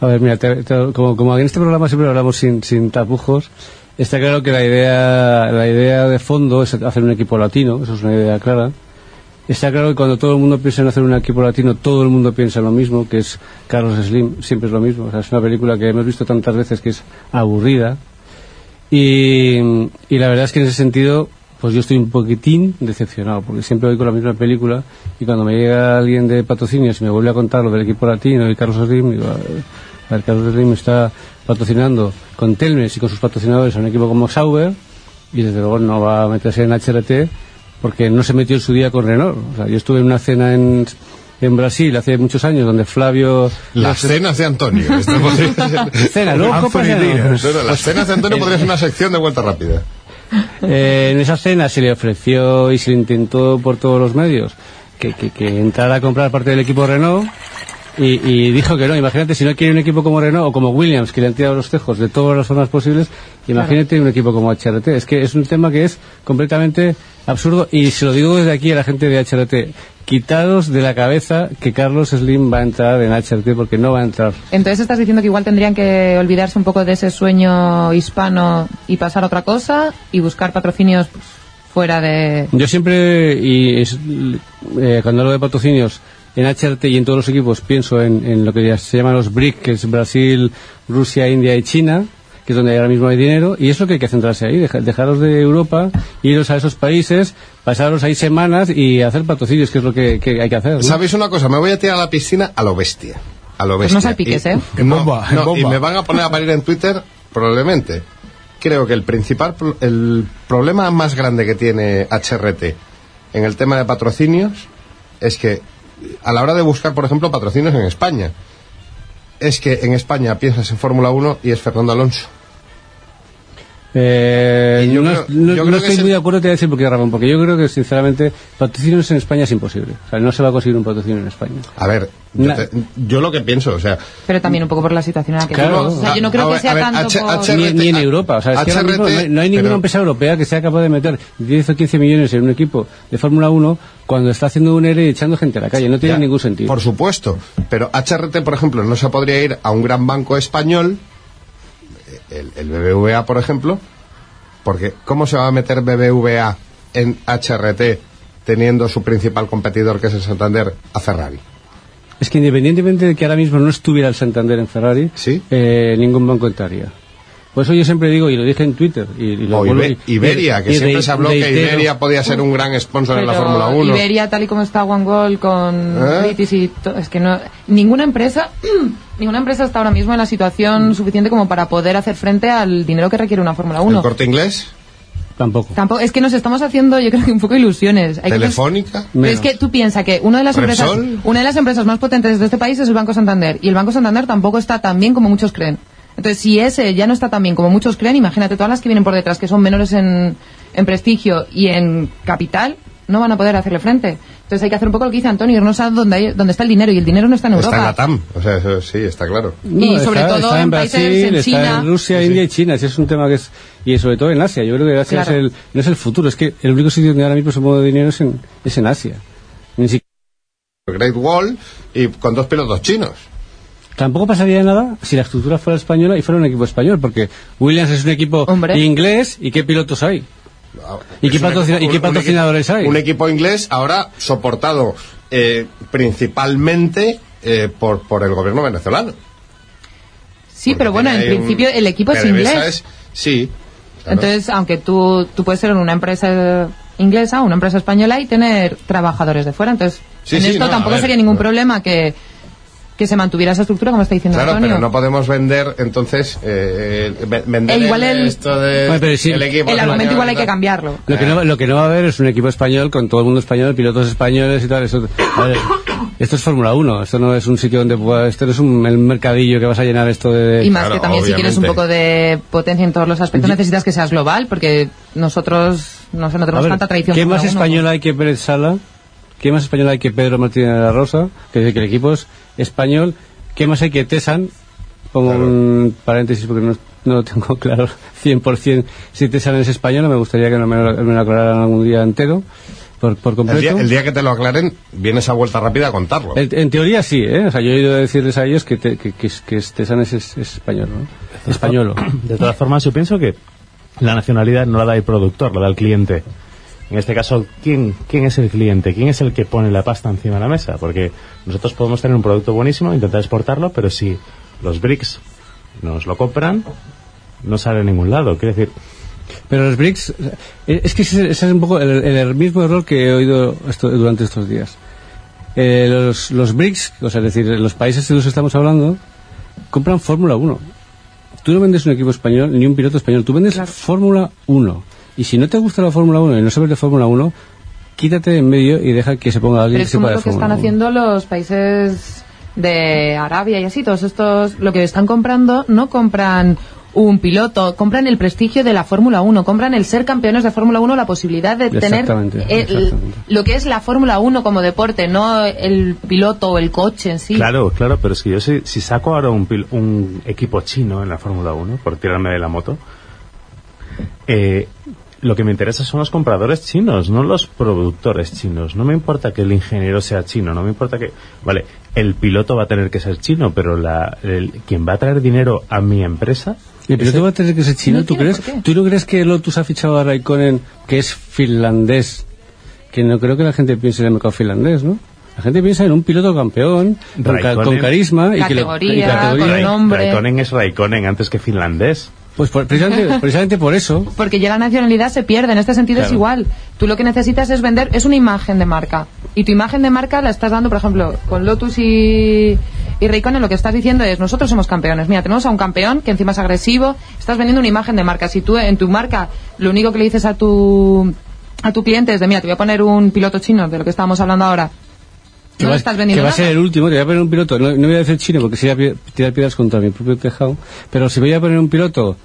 A ver, mira, te- te- como, como en este programa siempre hablamos sin, sin tapujos, está claro que la idea, la idea de fondo es hacer un equipo latino, eso es una idea clara. Está claro que cuando todo el mundo piensa en hacer un equipo latino, todo el mundo piensa en lo mismo, que es Carlos Slim, siempre es lo mismo. O sea, es una película que hemos visto tantas veces que es aburrida. Y, y la verdad es que en ese sentido, pues yo estoy un poquitín decepcionado, porque siempre voy con la misma película y cuando me llega alguien de patrocinios y me vuelve a contar lo del equipo latino y Carlos Slim, digo, a ver, Carlos Slim está patrocinando con Telmes y con sus patrocinadores a un equipo como Sauber y desde luego no va a meterse en HRT porque no se metió en su día con Renault. O sea, yo estuve en una cena en, en Brasil hace muchos años donde Flavio... Las cenas de Antonio. Esto podría <laughs> ser- Cena, luego Anthony copas de- Díaz. No, no, las cenas de Antonio podría ser una sección de vuelta rápida. Eh, en esa cena se le ofreció y se le intentó por todos los medios que, que, que entrara a comprar parte del equipo Renault y, y dijo que no. Imagínate si no quiere un equipo como Renault o como Williams, que le han tirado los tejos de todas las formas posibles, imagínate un equipo como HRT. Es que es un tema que es completamente absurdo y se lo digo desde aquí a la gente de HRT. Quitados de la cabeza que Carlos Slim va a entrar en HRT porque no va a entrar. Entonces estás diciendo que igual tendrían que olvidarse un poco de ese sueño hispano y pasar a otra cosa y buscar patrocinios pues, fuera de... Yo siempre, y es, eh, cuando hablo de patrocinios, en HRT y en todos los equipos pienso en, en lo que ya se llaman los BRIC, que es Brasil, Rusia, India y China, que es donde ahora mismo hay dinero, y es lo que hay que centrarse ahí, deja- dejaros de Europa, iros a esos países, pasaros ahí semanas y hacer patrocinios, que es lo que, que hay que hacer. ¿no? ¿Sabéis una cosa? Me voy a tirar a la piscina a lo bestia. A lo Pues bestia. no salpiques, Y- ¿eh? En bomba, en no, y me van a poner a parir en Twitter, probablemente. creo que el principal, pro- el problema más grande que tiene HRT en el tema de patrocinios es que a la hora de buscar, por ejemplo, patrocinios en España, es que en España piensas en Fórmula 1 y es Fernando Alonso. Eh, yo no, creo- no- yo no creo que estoy es muy de acuerdo, te voy a decir por qué razón. Porque yo creo que, sinceramente, patrocinios en España es imposible. O sea, no se va a conseguir un patrocinio en España. A ver, yo, te- yo lo que pienso, o sea, Pero también un poco por la situación en la que Claro. estamos. O sea, yo no creo A que sea ver, tanto H- por... H- Ni, en Europa. O sea, es que ahora mismo no, hay- no hay ninguna pero- empresa europea que sea capaz de meter 10 o 15 millones en un equipo de Fórmula 1 cuando está haciendo un ERE y echando gente a la calle. No tiene Ya, ningún sentido. Por supuesto, pero HRT, por ejemplo, no se podría ir a un gran banco español, el, el BBVA, por ejemplo, porque ¿cómo se va a meter BBVA en HRT teniendo su principal competidor, que es el Santander, a Ferrari? Es que independientemente de que ahora mismo no estuviera el Santander en Ferrari, Sí. eh, ningún banco entraría. Por eso yo siempre digo, y lo dije en Twitter, y, y lo O vuelvo Ibe- y- Iberia, que y siempre re- se habló que. Iberia podía ser un gran sponsor en la Fórmula 1. Iberia, tal y como está One con ¿Eh? British y to- es que no ninguna empresa <clears throat> ninguna empresa está ahora mismo en la situación suficiente como para poder hacer frente al dinero que requiere una Fórmula ¿El 1. corte inglés? Tampoco. Tampoco es que nos estamos haciendo, yo creo que un poco ilusiones. Hay que ¿Telefónica? Pero es que tú piensas que una de las empresas una de las empresas más potentes de este país es el Banco Santander y el Banco Santander tampoco está tan bien como muchos creen. Entonces, si ese ya no está tan bien como muchos creen, imagínate todas las que vienen por detrás que son menores en, en prestigio y en capital, no van a poder hacerle frente. Entonces hay que hacer un poco lo que dice Antonio, irnos a donde, hay- donde está el dinero y el dinero no está en Europa. Está en la TAM, o sea, eso sí, está claro. y sobre está, todo está en Brasil, países en está China. en Rusia, India y China. Ese es un tema que es y sobre todo en Asia. Yo creo que Asia Claro. es el, no es el futuro. Es que el único sitio donde ahora mismo se mueve dinero es en, es en Asia. Ni siquiera Great Wall y con dos pilotos chinos. Tampoco pasaría nada si la estructura fuera española y fuera un equipo español, porque Williams es un equipo Hombre. inglés y qué pilotos hay. ¿Y qué Es un patrocina- equipo- y qué un- un patrocinadores hay? Un equipo inglés ahora soportado eh, principalmente eh, por, por el gobierno venezolano. Sí, pero bueno, en principio el equipo es inglés. es- sí. claro. Entonces, aunque tú, tú puedes ser una empresa inglesa o una empresa española y tener trabajadores de fuera, entonces Sí, en sí, esto no, tampoco ver, sería ningún problema que, que se mantuviera esa estructura, como está diciendo Claro, Antonio. pero no podemos vender, entonces, eh, eh, ve- vender E igual el- esto de Bueno, pero sí, el equipo el argumento igual hay que cambiarlo. Lo que, no, lo que no va a haber es un equipo español con todo el mundo español, pilotos españoles y tal. Eso, ver, esto es Fórmula 1, esto no es un sitio donde pueda, esto no es un el mercadillo que vas a llenar esto de... Y más Claro, que también si quieres un poco de potencia en todos los aspectos necesitas que seas global, porque nosotros no, sé, no tenemos ver, tanta tradición. ¿Qué más uno. español hay que Pérez Sala? ¿Qué más español hay que Pedro Martínez de la Rosa? Que dice que el equipo es español. ¿Qué más hay que Tesan? Pongo Claro. un paréntesis porque no, no lo tengo <laughs> claro 100% si Tesan es español. Me gustaría que no me lo, me lo aclararan algún día entero, por, por El completo. día, el día que te lo aclaren, vienes a vuelta rápida a contarlo. En, en teoría sí, ¿eh? O sea, yo he ido a decirles a ellos que, te- que, que, que Tesan es, es- es español, ¿no? Españolo. De todas formas, yo pienso que la nacionalidad no la da el productor, la da el cliente. En este caso, ¿quién, ¿quién es el cliente? ¿Quién es el que pone la pasta encima de la mesa? Porque nosotros podemos tener un producto buenísimo, intentar exportarlo, pero si los BRICS nos lo compran, no sale a ningún lado. Quiere decir, Pero los BRICS, eh, es que ese, ese es un poco el, el mismo error que he oído esto- durante estos días. Eh, los, los BRICS, o sea, es decir, los países de los que estamos hablando, compran Fórmula 1. Tú no vendes un equipo español ni un piloto español, tú vendes Fórmula 1. Y si no te gusta la Fórmula 1 y no sabes de Fórmula 1, quítate de en medio y deja que se ponga alguien Pero que es sepa de lo que Fórmula están 1. haciendo los países de Arabia y así, todos estos, lo que están comprando, no compran un piloto, compran el prestigio de la Fórmula 1, compran el ser campeones de Fórmula 1, la posibilidad de tener Exactamente, el- exactamente. lo que es la Fórmula 1 como deporte, no el piloto o el coche en sí. claro, claro, pero es que yo si, si saco ahora un, pil- un equipo chino en la Fórmula 1, por tirarme de la moto, eh, lo que me interesa son los compradores chinos, no los productores chinos. No me importa que el ingeniero sea chino, no me importa que... Vale, el piloto va a tener que ser chino, pero la, el, quien va a traer dinero a mi empresa... ¿El piloto va a tener que ser chino? No ¿Tú, crees. ¿Tú no crees que Lotus ha fichado a Raikkonen, que es finlandés? Que no creo que la gente piense en el mercado finlandés, ¿no? La gente piensa en un piloto campeón, con, ca- Raikkonen. con carisma y que le- Categoría, y categoría. con nombre. Raikkonen es Raikkonen antes que finlandés. Pues por- precisamente, <laughs> precisamente por eso. Porque ya la nacionalidad se pierde, en este sentido es igual. Tú lo que necesitas es vender, es una imagen de marca. Y tu imagen de marca la estás dando, por ejemplo, con Lotus y, Y Raikkonen lo que estás diciendo es, nosotros somos campeones. Mira, tenemos a un campeón que encima es agresivo, estás vendiendo una imagen de marca. Si tú en tu marca lo único que le dices a tu a tu cliente es de, mira, te voy a poner un piloto chino, de lo que estábamos hablando ahora. Que No va, le estás vendiendo que va a ser el último, te voy a poner un piloto, no, no voy a decir chino porque sería tirar piedras contra mi propio tejado, pero si voy a poner un piloto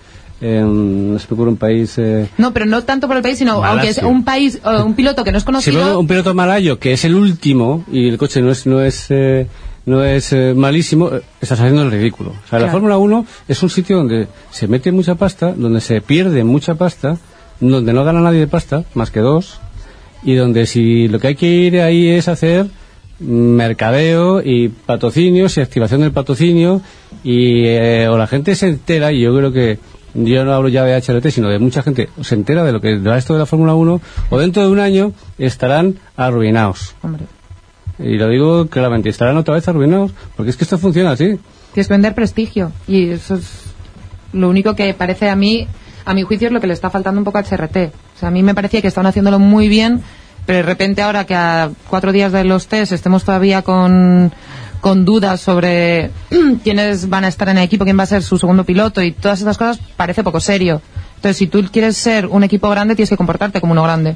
en, no se me un país, eh, No, pero no tanto por el país, sino Malasia. aunque es un país, eh, un piloto que no es si conocido. pongo un piloto malayo que es el último y el coche no es, no es, eh, no es eh, malísimo, eh, estás haciendo el ridículo. O sea, la. Fórmula 1 es un sitio donde se mete mucha pasta, donde se pierde mucha pasta, donde no gana nadie de pasta, más que dos, y donde si lo que hay que ir ahí es hacer mercadeo y patrocinios y activación del patrocinio y eh, o la gente se entera y yo creo que yo no hablo ya de HRT sino de mucha gente se entera de lo que de esto de la Fórmula 1 o dentro de un año estarán arruinados Hombre, y lo digo claramente estarán otra vez arruinados porque es que esto funciona así tienes que vender prestigio. Y eso es lo único que parece a mí, a mi juicio, es lo que le está faltando un poco a HRT. O sea, a mí me parecía que estaban haciéndolo muy bien, pero de repente ahora que a cuatro días de los test estemos todavía con, con dudas sobre <clears throat> quiénes van a estar en el equipo, quién va a ser su segundo piloto y todas esas cosas, parece poco serio. Entonces, si tú quieres ser un equipo grande, tienes que comportarte como uno grande.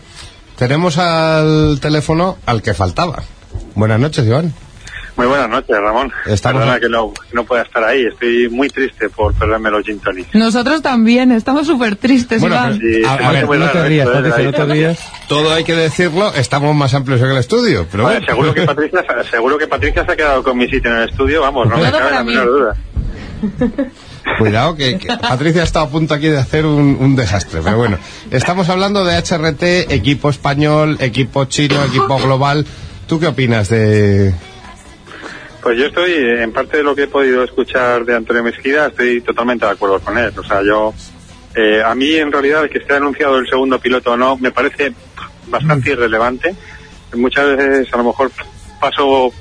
Tenemos al teléfono al que faltaba. Buenas noches, Iván. Muy buenas noches, Ramón. Estamos- Perdona que no, que no pueda estar ahí. Estoy muy triste por perderme los gin tonics. Nosotros también, estamos súper tristes, Bueno, Iván. pero- Sí, A- a ver, no te rías ¿eh? No te rías Todo hay que decirlo, estamos más amplios en el estudio, pero bueno. seguro que <laughs> Patricia, seguro que Patricia se ha quedado con mi sitio en el estudio, vamos, no me cabe la menor duda. <laughs> Cuidado, que, que Patricia ha estado a punto aquí de hacer un, un desastre. Pero bueno, estamos hablando de HRT, equipo español, equipo chino, equipo global. ¿Tú qué opinas de...? Pues yo estoy, en parte de lo que he podido escuchar de Antonio Mesquida, estoy totalmente de acuerdo con él. O sea, yo, eh, a mí en realidad el que esté anunciado el segundo piloto o no, me parece bastante irrelevante. Muchas veces a lo mejor paso,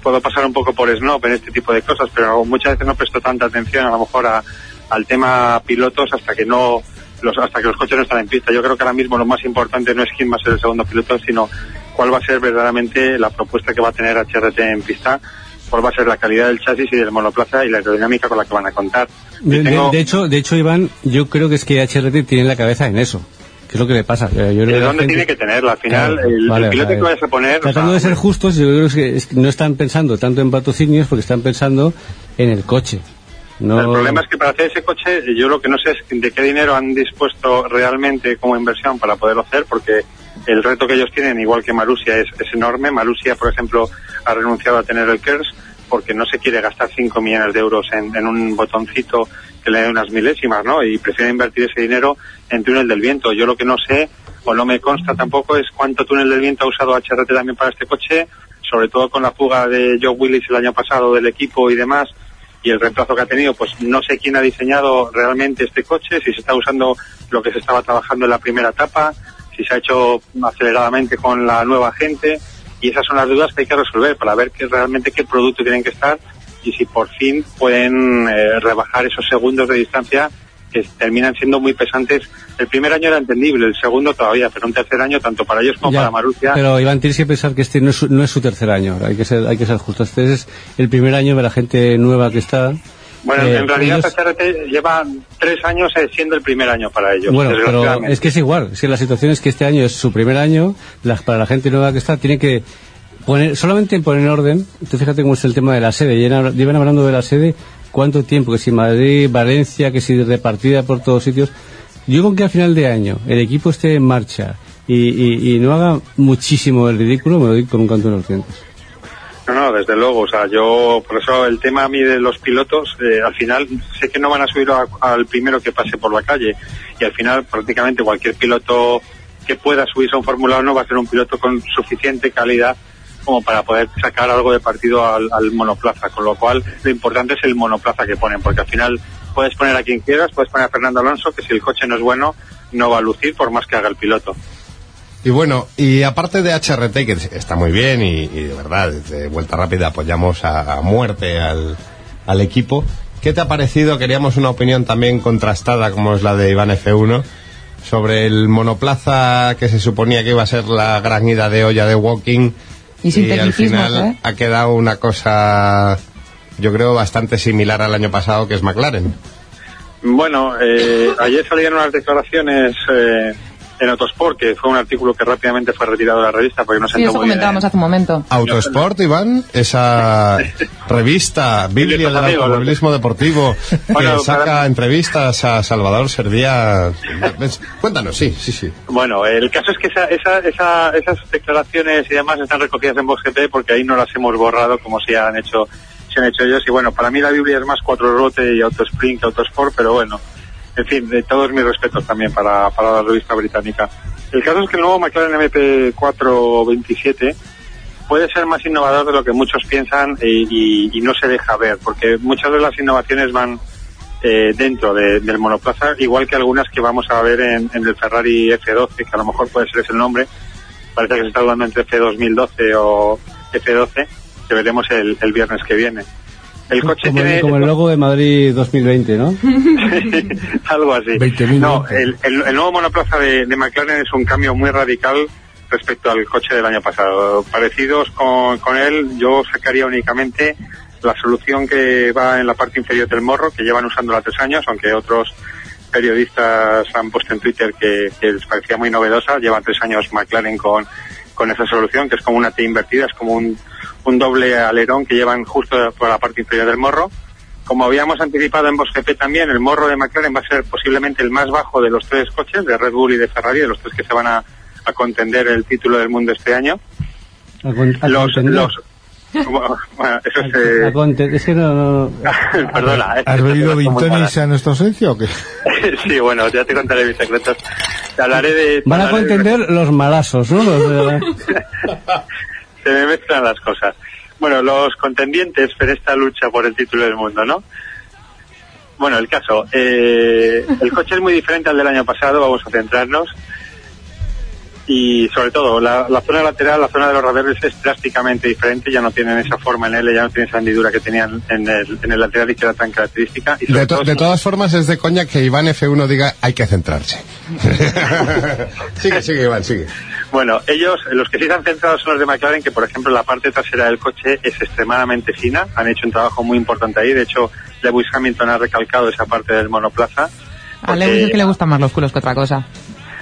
puedo pasar un poco por snob en este tipo de cosas, pero muchas veces no presto tanta atención a lo mejor a- al tema pilotos hasta que no, los, hasta que los coches no están en pista. Yo creo que ahora mismo lo más importante no es quién va a ser el segundo piloto, sino cuál va a ser verdaderamente la propuesta que va a tener HRT en pista, cuál va a ser la calidad del chasis y del monoplaza y la aerodinámica con la que van a contar. de, Yo de- tengo- de hecho de hecho Iván yo creo que es que HRT tiene la cabeza en eso que es lo que le pasa yo creo ¿De dónde gente- tiene que tenerla? Al final, Claro, el, vale, el piloto vale. que vayas a poner... o Tratando sea, de ser justos, yo creo que es que no están pensando tanto en patrocinios porque están pensando en el coche. No, El problema es que para hacer ese coche, yo lo que no sé es de qué dinero han dispuesto realmente como inversión para poderlo hacer, porque el reto que ellos tienen, igual que Marusia, es, es enorme. Marusia, por ejemplo, ha renunciado a tener el KERS porque no se quiere gastar 5 millones de euros en, en un botoncito que le dé unas milésimas, ¿no? Y prefiere invertir ese dinero en túnel del viento. Yo lo que no sé, o no me consta tampoco, es cuánto túnel del viento ha usado HRT también para este coche, sobre todo con la fuga de Joe Willis el año pasado del equipo y demás, y el reemplazo que ha tenido, pues no sé quién ha diseñado realmente este coche, si se está usando lo que se estaba trabajando en la primera etapa, si se ha hecho aceleradamente con la nueva gente, y esas son las dudas que hay que resolver para ver qué realmente qué producto tienen que estar y si por fin pueden eh, rebajar esos segundos de distancia que terminan siendo muy pesantes. El primer año era entendible, el segundo todavía, pero un tercer año tanto para ellos como Ya, para Marussia. Pero Iván, tienes que pensar que este no es, su- no es su tercer año, hay que ser, hay que ser justo. Este es el primer año de la gente nueva que está. Bueno, Eh, en realidad ellos- HRT lleva tres años eh, siendo el primer año para ellos. Bueno, pero es que es igual. Es que la situación es que este año es su primer año. las- para la gente nueva que está, tiene que poner, solamente poner en orden. Tú fíjate cómo es el tema de la sede. Llevan, llevan hablando de la sede cuánto tiempo, que si Madrid, Valencia, que si repartida por todos sitios. Yo con que al final de año el equipo esté en marcha y, y- y no haga muchísimo el ridículo, me lo digo con un canto en los dientes. No, no, desde luego. O sea, yo, por eso el tema a mí de los pilotos, eh, al final sé que no van a subir al primero que pase por la calle. Y al final, prácticamente cualquier piloto que pueda subirse a un Fórmula 1 va a ser un piloto con suficiente calidad como para poder sacar algo de partido al, al monoplaza. Con lo cual, lo importante es el monoplaza que ponen, porque al final puedes poner a quien quieras, puedes poner a Fernando Alonso, que si el coche no es bueno, no va a lucir por más que haga el piloto. Y bueno, y aparte de HRT, que está muy bien y, y de verdad, de vuelta rápida apoyamos a, a muerte al, al equipo, ¿qué te ha parecido? Queríamos una opinión también contrastada, como es la de Iván F1, sobre el monoplaza que se suponía que iba a ser la gran ida de olla de Walking. Y sin al final ¿eh? ha quedado una cosa yo creo, bastante similar al año pasado, que es McLaren. Bueno, eh, ayer salieron unas declaraciones eh, en Autosport, que fue un artículo que rápidamente fue retirado de la revista porque no se Sí, eso comentábamos hace un momento. Autosport, Iván, esa <laughs> revista, Biblia del automovilismo deportivo, <laughs> que Bueno, saca para- entrevistas a Salvador Servía. Cuéntanos, sí, sí, sí. Bueno, el caso es que esa, esa, esa- esas declaraciones y demás están recogidas en VoxGP porque ahí no las hemos borrado como se han hecho se han hecho ellos. Y bueno, para mí la Biblia es más cuatro rote y autosprint que autosport, pero bueno, en fin, de todos mis respetos también para, para la revista británica. El caso es que el nuevo McLaren MP427 puede ser más innovador de lo que muchos piensan y, y- no se deja ver, porque muchas de las innovaciones van eh, dentro de- del monoplaza, igual que algunas que vamos a ver en, en el Ferrari F12, que a lo mejor puede ser ese el nombre, parece que se está hablando entre F2012 o F12, que veremos el, el viernes que viene. El coche como, tiene el, como el logo de Madrid 2020, ¿no? <laughs> algo así. 20.000 No, el, el- el nuevo monoplaza de, de McLaren es un cambio muy radical respecto al coche del año pasado. Parecidos con, con él, yo sacaría únicamente la solución que va en la parte inferior del morro, que llevan usándola tres años, aunque otros periodistas han puesto en Twitter que, que les parecía muy novedosa. Lleva tres años McLaren con, con esa solución, que es como una T invertida, es como un, un doble alerón que llevan justo por la parte inferior del morro. Como habíamos anticipado en GP también, el morro de McLaren va a ser posiblemente el más bajo de los tres coches, de Red Bull y de Ferrari, de los tres que se van a, a contender el título del mundo este año. A con- a Los, contender. los, <laughs> bueno, eso es, A eh, conte- es que no... no- <laughs> perdona. es ¿Has bebido Vintonis a nuestra ausencia o qué? <laughs> sí, bueno, ya te contaré mis secretos. Te hablaré de... te Van a hablaré de- contender los malazos, ¿no? Los de- se me mezclan las cosas. Bueno, los contendientes en esta lucha por el título del mundo, ¿no? Bueno, el caso. eh, el coche es muy diferente al del año pasado, vamos a centrarnos. Y sobre todo, la, la zona lateral, la zona de los radares es drásticamente diferente, ya no tienen esa forma en L, ya no tienen esa hendidura que tenían en el, en el lateral y que era tan característica. Y De, to- todo de es- todas formas, es de coña que Iván F1 diga hay que centrarse. <laughs> sigue, sigue, Iván, sigue. Bueno, ellos, los que sí se han centrado son los de McLaren, que por ejemplo la parte trasera del coche es extremadamente fina, han hecho un trabajo muy importante ahí, de hecho Lewis Hamilton ha recalcado esa parte del monoplaza. A Lewis es que le gustan más los culos que otra cosa.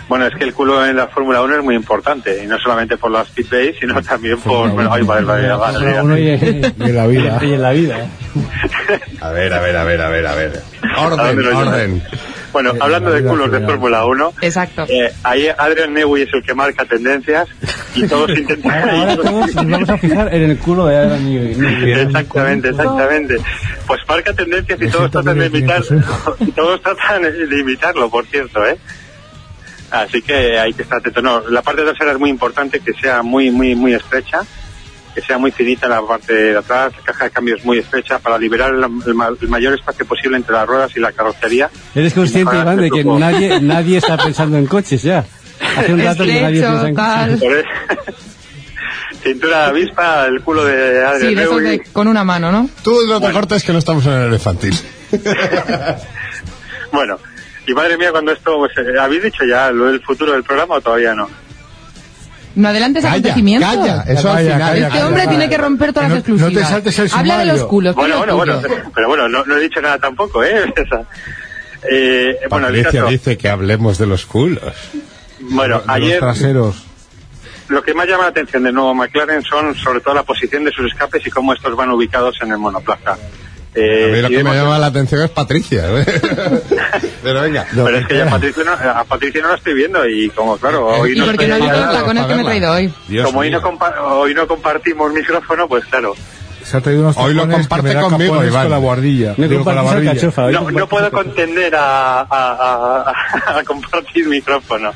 Bueno, es que el culo en la Fórmula 1 es muy importante, y no solamente por las bays, sino también por... Bueno, ay, vale, vale, vale, y, la vida. y en la vida. <laughs> A ver, a ver, a ver, a ver, a ver. ¿A dónde Orden, orden. Bueno, hablando de culos de Fórmula 1, Exacto. eh, ahí Adrian Newey es el que marca tendencias y todos <laughs> intentan... Ahora todos nos vamos a fijar en el culo de Adam Newey. Exactamente, exactamente. Pues marca tendencias y todos tratan de también imitar, tiene <laughs> y todos tratan de imitarlo, por cierto, ¿eh? Así que hay que estar atento. No, la parte trasera es muy importante que sea muy, muy, muy estrecha, que sea muy finita la parte de atrás, la caja de cambio es muy estrecha para liberar el, el ma- el mayor espacio posible entre las ruedas y la carrocería. ¿Eres consciente, Iván, de que nadie, <laughs> nadie está pensando en coches ya? Hace un rato que nadie piensa en coches. <laughs> Cintura de avispa, el culo de Adrian Sí, de esos Newey. de con una mano, ¿no? Tú no te cortes que no estamos en el elefantil. <laughs> Bueno, y madre mía, cuando esto, pues, eh, ¿habéis dicho ya lo del futuro del programa o todavía no? No adelantes Calla, acontecimientos. calla, eso al Calla, final. calla, Este calla, hombre calla. tiene que romper todas No- las exclusivas. no te saltes el Habla de los culos. Bueno, bueno, bueno, pero bueno, no, no he dicho nada tampoco, ¿eh? <laughs> Eh, bueno, Patricia dice que hablemos de los culos. bueno, De los ayer traseros. lo que más llama la atención del nuevo McLaren son sobre todo la posición de sus escapes y cómo estos van ubicados en el monoplaza. Eh, A mí lo que me llama la atención es Patricia. ¿eh? <laughs> Pero venga. Pero es que ya a Patricia, no, a Patricia no la estoy viendo y como claro, hoy ¿Y no por qué estoy no ahí digo al los lado. tacones que me he traído hoy? Dios como hoy no, hoy no compartimos micrófono, pues claro. Se ha traído unos Hoy lo comparte me da conmigo, capones Iván. con la guardilla. No Digo, con la compartís barbilla. alcachofa. hoy No, no compartís puedo contender a, a, a- <laughs> a compartir micrófono.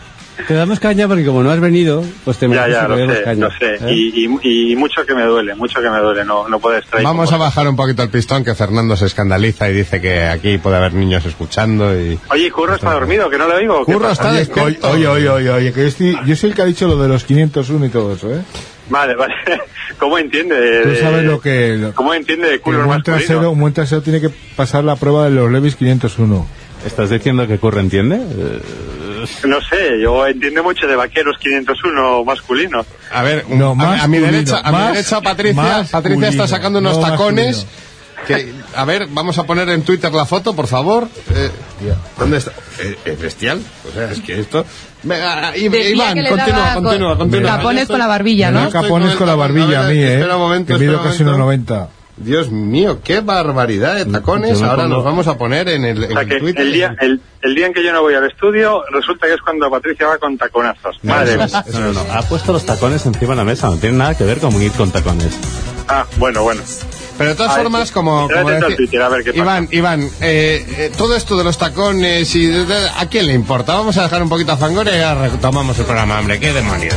Te damos caña porque como no has venido, pues te Ya, ya, lo sé, caña. lo sé. ¿eh? Y, y, y mucho que me duele, mucho que me duele. No, no puedes traer. Vamos a bajar un poquito el pistón, que Fernando se escandaliza y dice que aquí puede haber niños escuchando y... Oye, Curro está dormido, que no oigo. ¿Qué Curro está Oye, despierto. oye, oye, oye, oye, que yo, estoy- yo soy el que ha dicho lo de los 501 y todo eso, ¿eh? Vale, vale. <laughs> ¿Cómo entiende? de- Tú sabes lo que... lo- ¿Cómo entiende de culo un buen trasero, un buen trasero tiene que pasar la prueba de los Levis 501. ¿Estás diciendo que Curro entiende? Eh, No sé, yo entiendo mucho de vaqueros 501 masculino. A ver, No, a- a, mi derecha, a mi derecha Patricia, masculino, Patricia está sacando unos no tacones Que, a ver, vamos a poner en Twitter la foto, por favor. Eh, ¿Dónde está? Eh, ¿Es bestial? O sea, es que esto... Venga, Decía Iván, continúa, daba continúa, con- continúa. tapones con la barbilla, ¿no? da capones con la barbilla a mí, ¿eh? Espera un momento, que mido casi unos momento. 90. Dios mío, qué barbaridad de tacones. Ahora pongo- nos vamos a poner en el, O en sea el que Twitter. el día, el, el día en que yo no voy al estudio, resulta que es cuando Patricia va con taconazos. Madre mía. No, no, no. Ha puesto los tacones encima de la mesa. No tiene nada que ver con ir con tacones. Ah, bueno, bueno. Pero de todas A ver, formas, sí. como, Tráete como todo el decía- Twitter, a ver qué pasa. Iván, Iván, eh, eh, todo esto de los tacones y de- de- ¿a quién le importa? Vamos a dejar un poquito a Fangoria y ya retomamos el programa, hombre. ¿Qué demonios?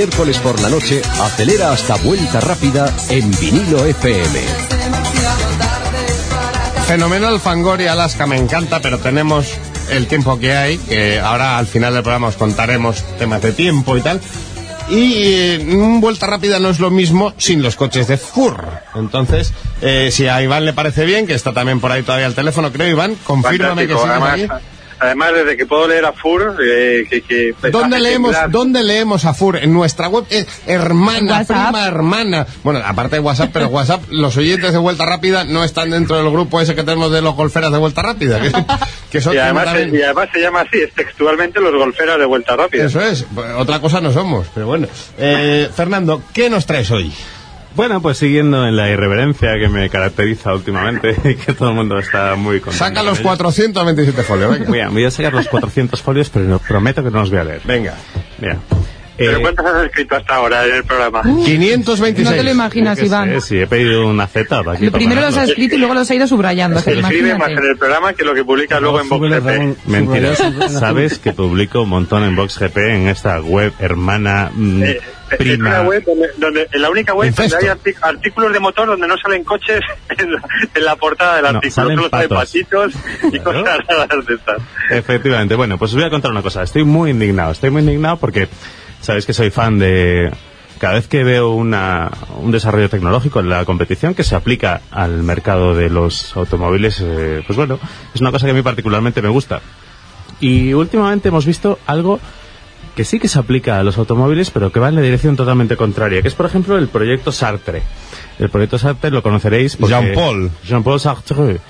Miércoles por la noche acelera hasta vuelta rápida en vinilo FM. Fenomenal Fangoria Alaska, me encanta, pero tenemos el tiempo que hay, que ahora al final del programa os contaremos temas de tiempo y tal. Y eh, un vuelta rápida no es lo mismo sin los coches de FUR. Entonces, eh, si a Iván le parece bien, que está también por ahí todavía el teléfono, creo, Iván, confírmame que Fantástico. además, aquí. Además, desde que puedo leer a Fur, eh, que, que ¿Dónde leemos, temblar. ¿Dónde leemos a FUR? En nuestra web, eh, hermana, prima hermana. Bueno, aparte de WhatsApp, pero WhatsApp, los oyentes de Vuelta Rápida no están dentro del grupo ese que tenemos de los golferas de Vuelta Rápida. Que, que son Y además, también- y además se llama así, es textualmente los golferas de vuelta rápida. Eso es, otra cosa no somos, pero bueno. Eh, Fernando, ¿qué nos traes hoy? Bueno, pues siguiendo en la irreverencia que me caracteriza últimamente y <laughs> que todo el mundo está muy contento. Saca los ello. 427 folios, venga. Voy a, voy a sacar los 400 folios, pero prometo que no los voy a leer. Venga. Mira. ¿Pero Eh, cuántos has escrito hasta ahora en el programa? 526. No te lo imaginas, Iván. sé, sí, he pedido una Z aquí. Lo primero los ha ponerlos. escrito y luego los ha ido subrayando. o sea, Escribe más en el programa que lo que publica luego en Vox GP. Ramón, Mentira. <laughs> Sabes que publico un montón en VoxGP, en esta web hermana mm, Eh, es prima. una web donde, donde- en la única web donde hay artículos de motor donde no salen coches <laughs> en la, en la portada del No, artículo, salen solo salen patos. patitos y Claro. cosas raras de estas. Efectivamente. Bueno, pues os voy a contar una cosa. Estoy muy indignado. Estoy muy indignado porque sabéis que soy fan de... Cada vez que veo una, un desarrollo tecnológico en la competición que se aplica al mercado de los automóviles, eh, pues bueno, es una cosa que a mí particularmente me gusta. Y últimamente hemos visto algo que sí que se aplica a los automóviles, pero que va en la dirección totalmente contraria, que es, por ejemplo, el proyecto Sartre. El proyecto Sartre lo conoceréis porque... Jean-Paul. Jean-Paul Sartre.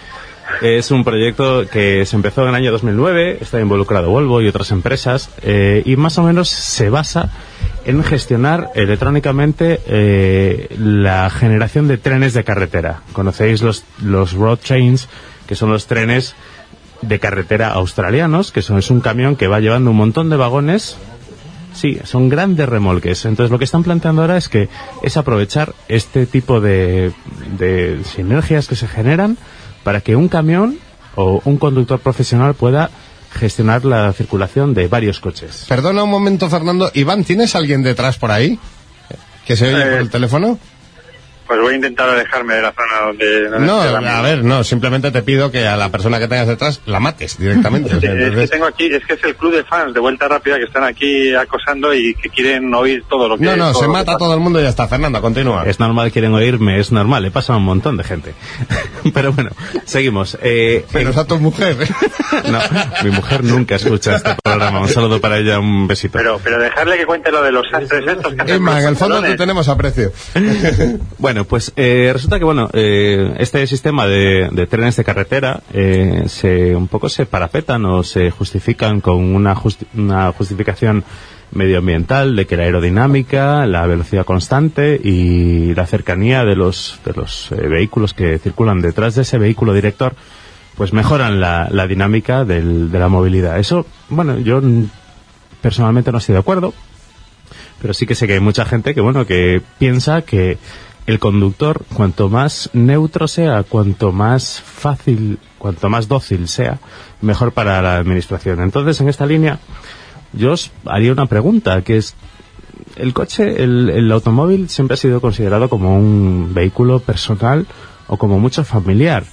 Es un proyecto que se empezó en el año 2009, está involucrado Volvo y otras empresas, eh, y más o menos se basa en gestionar electrónicamente eh, la generación de trenes de carretera. Conocéis los, los road trains, que son los trenes de carretera australianos, que son, es un camión que va llevando un montón de vagones. Sí, son grandes remolques. Entonces lo que están planteando ahora es que es aprovechar este tipo de, de sinergias que se generan para que un camión o un conductor profesional pueda gestionar la circulación de varios coches. Perdona un momento, Fernando. Iván, ¿tienes alguien detrás por ahí? ¿Que se oye Eh, por el teléfono? Pues voy a intentar alejarme de la zona donde... donde No, a ver, no, simplemente te pido que a la persona que tengas detrás la mates directamente. o sea, Eh, Es que tengo aquí, es que es el club de fans de Vuelta Rápida que están aquí acosando y que quieren oír todo lo que... No, no, se mata pasa. todo el mundo y ya está. Fernando, continúa. Es normal, quieren oírme, es normal, le pasa a un montón de gente. <laughs> Pero bueno, seguimos. Eh, Pero es a tu mujer. <laughs> no, mi mujer nunca escucha este programa. Un saludo para ella, un besito. Pero, pero dejarle que cuente lo de los sastres estos que hacen Emma, en el fondo te tenemos aprecio. Bueno, Bueno, pues eh, resulta que bueno, eh, este sistema de, de trenes de carretera eh, se un poco se parapetan o se justifican con una, justi- una justificación medioambiental de que la aerodinámica, la velocidad constante y la cercanía de los de los eh, vehículos que circulan detrás de ese vehículo director pues mejoran la, la dinámica del- de la movilidad. Eso, bueno, yo personalmente no estoy de acuerdo, pero sí que sé que hay mucha gente que, bueno, que piensa que el conductor, cuanto más neutro sea, cuanto más fácil, cuanto más dócil sea, mejor para la administración. Entonces, en esta línea, yo os haría una pregunta, que es, el coche, el, el automóvil siempre ha sido considerado como un vehículo personal o como mucho familiar.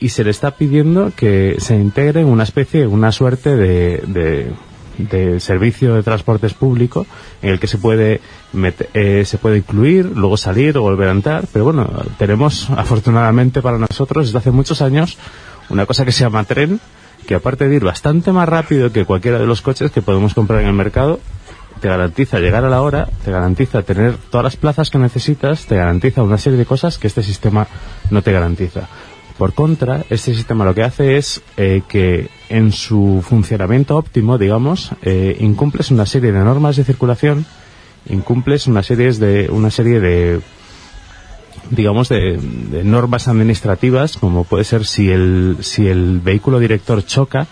Y se le está pidiendo que se integre en una especie, una suerte de, de, de servicio de transportes público en el que se puede mete- eh, se puede incluir, luego salir o volver a entrar. Pero bueno, tenemos <laughs> afortunadamente para nosotros desde hace muchos años una cosa que se llama tren, que aparte de ir bastante más rápido que cualquiera de los coches que podemos comprar en el mercado, te garantiza llegar a la hora, te garantiza tener todas las plazas que necesitas, te garantiza una serie de cosas que este sistema no te garantiza. Por contra, este sistema lo que hace es eh, que en su funcionamiento óptimo, digamos, eh, incumples una serie de normas de circulación, incumples una serie de una serie de digamos de, de normas administrativas, como puede ser si el si el vehículo director choca,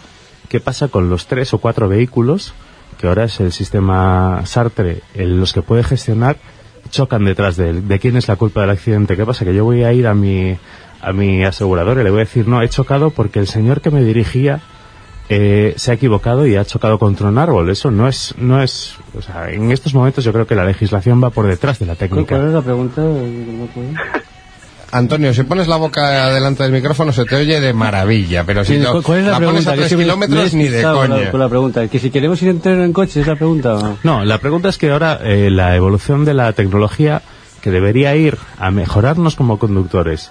qué pasa con los tres o cuatro vehículos que ahora es el sistema Sartre, el- los que puede gestionar chocan detrás de él. ¿De quién es la culpa del accidente? ¿Qué pasa? Que yo voy a ir a mi, a mi asegurador y le voy a decir, no, he chocado porque el señor que me dirigía eh, se ha equivocado y ha chocado contra un árbol. Eso no es, no es, o sea, en estos momentos yo creo que la legislación va por detrás de la ¿Cuál, técnica. cuál es la pregunta? No puedo. Antonio, si pones la boca delante del micrófono se te oye de maravilla, pero si Sí, lo- ¿cuál- ¿Cuál es la, la pregunta? pones a tres kilómetros ni de la- coña. Con la pregunta, que si queremos ir entero en coche, ¿es la pregunta? No, la pregunta es que ahora eh, la evolución de la tecnología que debería ir a mejorarnos como conductores,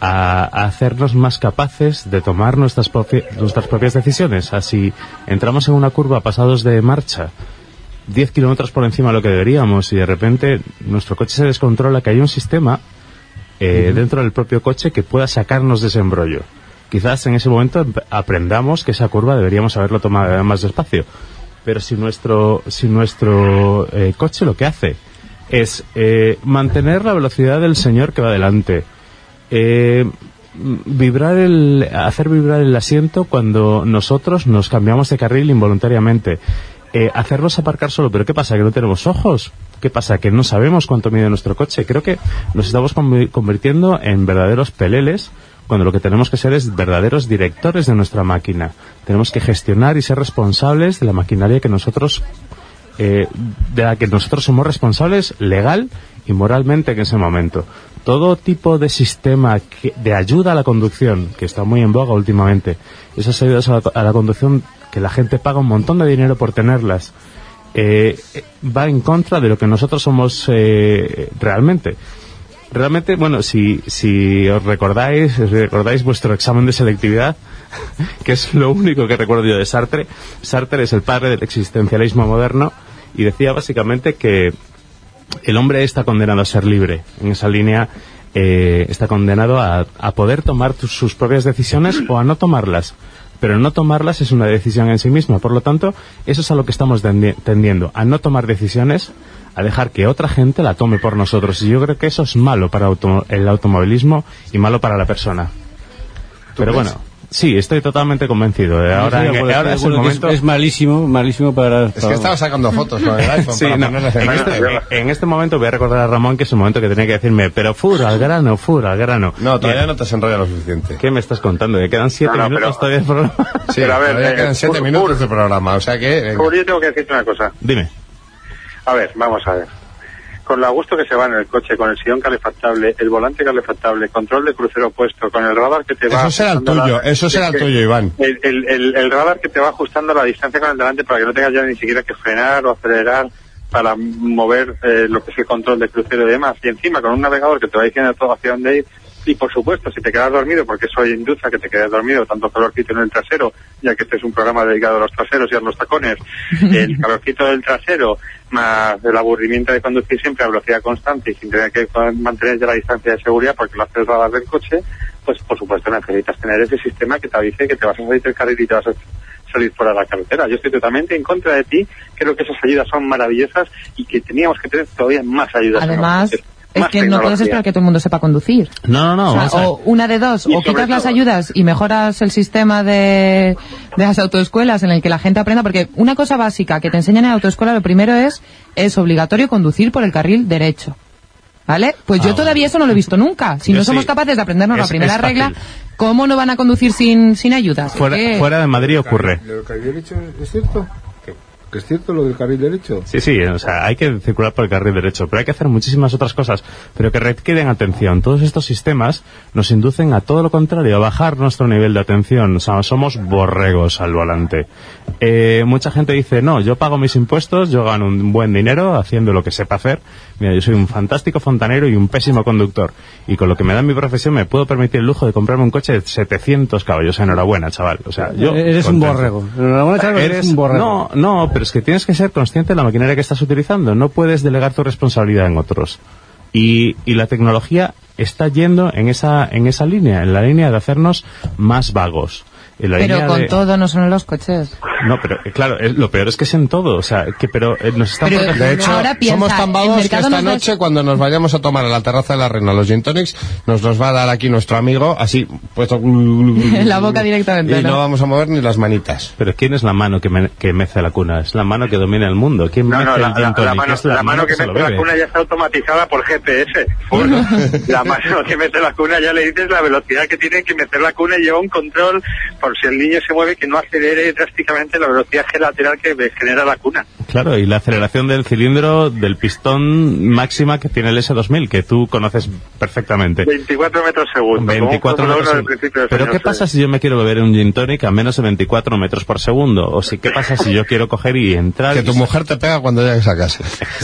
a, a hacernos más capaces de tomar nuestras, propi- nuestras propias decisiones. Así entramos en una curva pasados de marcha 10 kilómetros por encima de lo que deberíamos y de repente nuestro coche se descontrola, que hay un sistema eh, dentro del propio coche que pueda sacarnos de ese embrollo. Quizás en ese momento aprendamos que esa curva deberíamos haberlo tomado más despacio. Pero si nuestro, si nuestro eh, coche lo que hace es eh, mantener la velocidad del señor que va delante, eh, vibrar el, hacer vibrar el asiento cuando nosotros nos cambiamos de carril involuntariamente, eh, hacernos aparcar solo, pero ¿qué pasa? ¿Que no tenemos ojos? ¿Qué pasa? ¿Que no sabemos cuánto mide nuestro coche? Creo que nos estamos convi- convirtiendo en verdaderos peleles cuando lo que tenemos que ser es verdaderos directores de nuestra máquina. Tenemos que gestionar y ser responsables de la maquinaria que nosotros eh, de la que nosotros somos responsables legal y moralmente en ese momento. Todo tipo de sistema que- de ayuda a la conducción, que está muy en boga últimamente, esas ayudas a la, a la conducción que la gente paga un montón de dinero por tenerlas, eh, eh, va en contra de lo que nosotros somos eh, realmente. Realmente, bueno, si, si os recordáis, recordáis vuestro examen de selectividad, <laughs> que es lo único que recuerdo yo de Sartre, Sartre es el padre del existencialismo moderno y decía básicamente que el hombre está condenado a ser libre. En esa línea eh, está condenado a, a poder tomar tus- sus propias decisiones o a no tomarlas. Pero no tomarlas es una decisión en sí misma. Por lo tanto, eso es a lo que estamos tendi- tendiendo, a no tomar decisiones, a dejar que otra gente la tome por nosotros. Y yo creo que eso es malo para auto- el automovilismo y malo para la persona. Pero bueno, sí, estoy totalmente convencido. Eh, Ahora, de acuerdo, ahora es el que es- momento... es, malísimo, malísimo para... Es que estaba sacando fotos con el <laughs> iPhone Sí, para no, en este, en este momento voy a recordar a Ramón que es un momento que tenía que decirme, pero fur, al grano, fur, al grano. No, todavía Bien, no te has enrollado lo suficiente. ¿Qué me estás contando? ¿Que quedan siete No, no, minutos pero- todavía de programa? <laughs> Sí, Pero a ver, todavía eh, quedan siete Ur- minutos Ur- de programa, o sea que... Uri, yo tengo que decirte una cosa. Dime. A ver, vamos a ver. Con lo a gusto que se va en el coche, con el sillón calefactable, el volante calefactable, control de crucero opuesto, con el radar que te va... Eso será el tuyo, la- eso será el tuyo, Iván. El, el, el, el radar que te va ajustando la distancia con el delante para que no tengas ya ni siquiera que frenar o acelerar para mover eh, lo que es el control de crucero y demás. Y encima con un navegador que te va diciendo todo hacia dónde ir, Y por supuesto, si te quedas dormido, porque eso induce a que te quedes dormido, tanto calorcito en el trasero, ya que este es un programa dedicado a los traseros y a los tacones, <laughs> el calorcito del trasero, más el aburrimiento de conducir siempre a velocidad constante y sin tener que mantener ya la distancia de seguridad porque lo haces a del coche, pues por supuesto necesitas tener ese sistema que te avise que te vas a salir del carril y te vas a salir fuera de la carretera. Yo estoy totalmente en contra de ti, creo que esas ayudas son maravillosas y que teníamos que tener todavía más ayudas. en Además, coches, es que no puedes esperar que todo el mundo sepa conducir. No, no, no. O, sea, una de dos, Y o quitas las ayudas y mejoras el sistema de, de las autoescuelas en el que la gente aprenda, porque una cosa básica que te enseñan en la autoescuela, lo primero es, es obligatorio conducir por el carril derecho. ¿Vale? Pues yo Ah, todavía eso no lo he visto nunca. Si Yo no somos sí. capaces de aprendernos la primera regla, ¿cómo no van a conducir sin, sin ayudas? Fuera, de Madrid ocurre. ¿Lo del carril derecho es cierto? ¿Que es cierto lo del carril derecho? Sí, sí, o sea, hay que circular por el carril derecho, pero hay que hacer muchísimas otras cosas, pero que requieren atención. Todos estos sistemas nos inducen a todo lo contrario, a bajar nuestro nivel de atención. O sea, somos borregos al volante. Eh, mucha gente dice, no, yo pago mis impuestos, yo gano un buen dinero haciendo lo que sepa hacer. Mira, yo soy un fantástico fontanero y un pésimo conductor. Y con lo que me da mi profesión me puedo permitir el lujo de comprarme un coche de 700 caballos. Enhorabuena, chaval. O sea, yo... Eres un borrego. Enhorabuena, chaval, eres un borrego. No, no, pero es que tienes que ser consciente de la maquinaria que estás utilizando. No puedes delegar tu responsabilidad en otros. Y, la tecnología está yendo en esa, en esa línea, en la línea de hacernos más vagos. En la Pero línea con de- todo, no son en los coches. No, pero eh, claro, es- lo peor es que es en todo. O sea, que pero eh, nos están Pero- De hecho, Ahora piensa, somos tan vagos que esta nos noche, cuando nos vayamos a tomar a la terraza de la Reina los gin tonics, nos los va a dar aquí nuestro amigo, así, puesto... En <laughs> la boca directamente, Y no ¿no? vamos a mover ni las manitas. Pero ¿quién es la mano que, me- que mece la cuna? Es la mano que domina el mundo. ¿Quién No, mece no, el la, gin la- la tonic? mano, Es la, la mano que lo mete la cuna ya está automatizada por GPS. <laughs> La mano que mete la cuna ya le dices la velocidad que tiene que meter la cuna y lleva un control por si el niño se mueve que no acelere drásticamente la velocidad lateral que genera la cuna. Claro, y la aceleración del cilindro del pistón máxima que tiene el S2000, que tú conoces perfectamente. 24 metros segundo. 24 como un Fórmula metros de Pero ¿qué pasa si yo me quiero beber un gin tonic a menos de 24 metros por segundo? O si, ¿qué pasa si yo quiero coger y entrar? Que y tu mujer te pega cuando llegues a casa.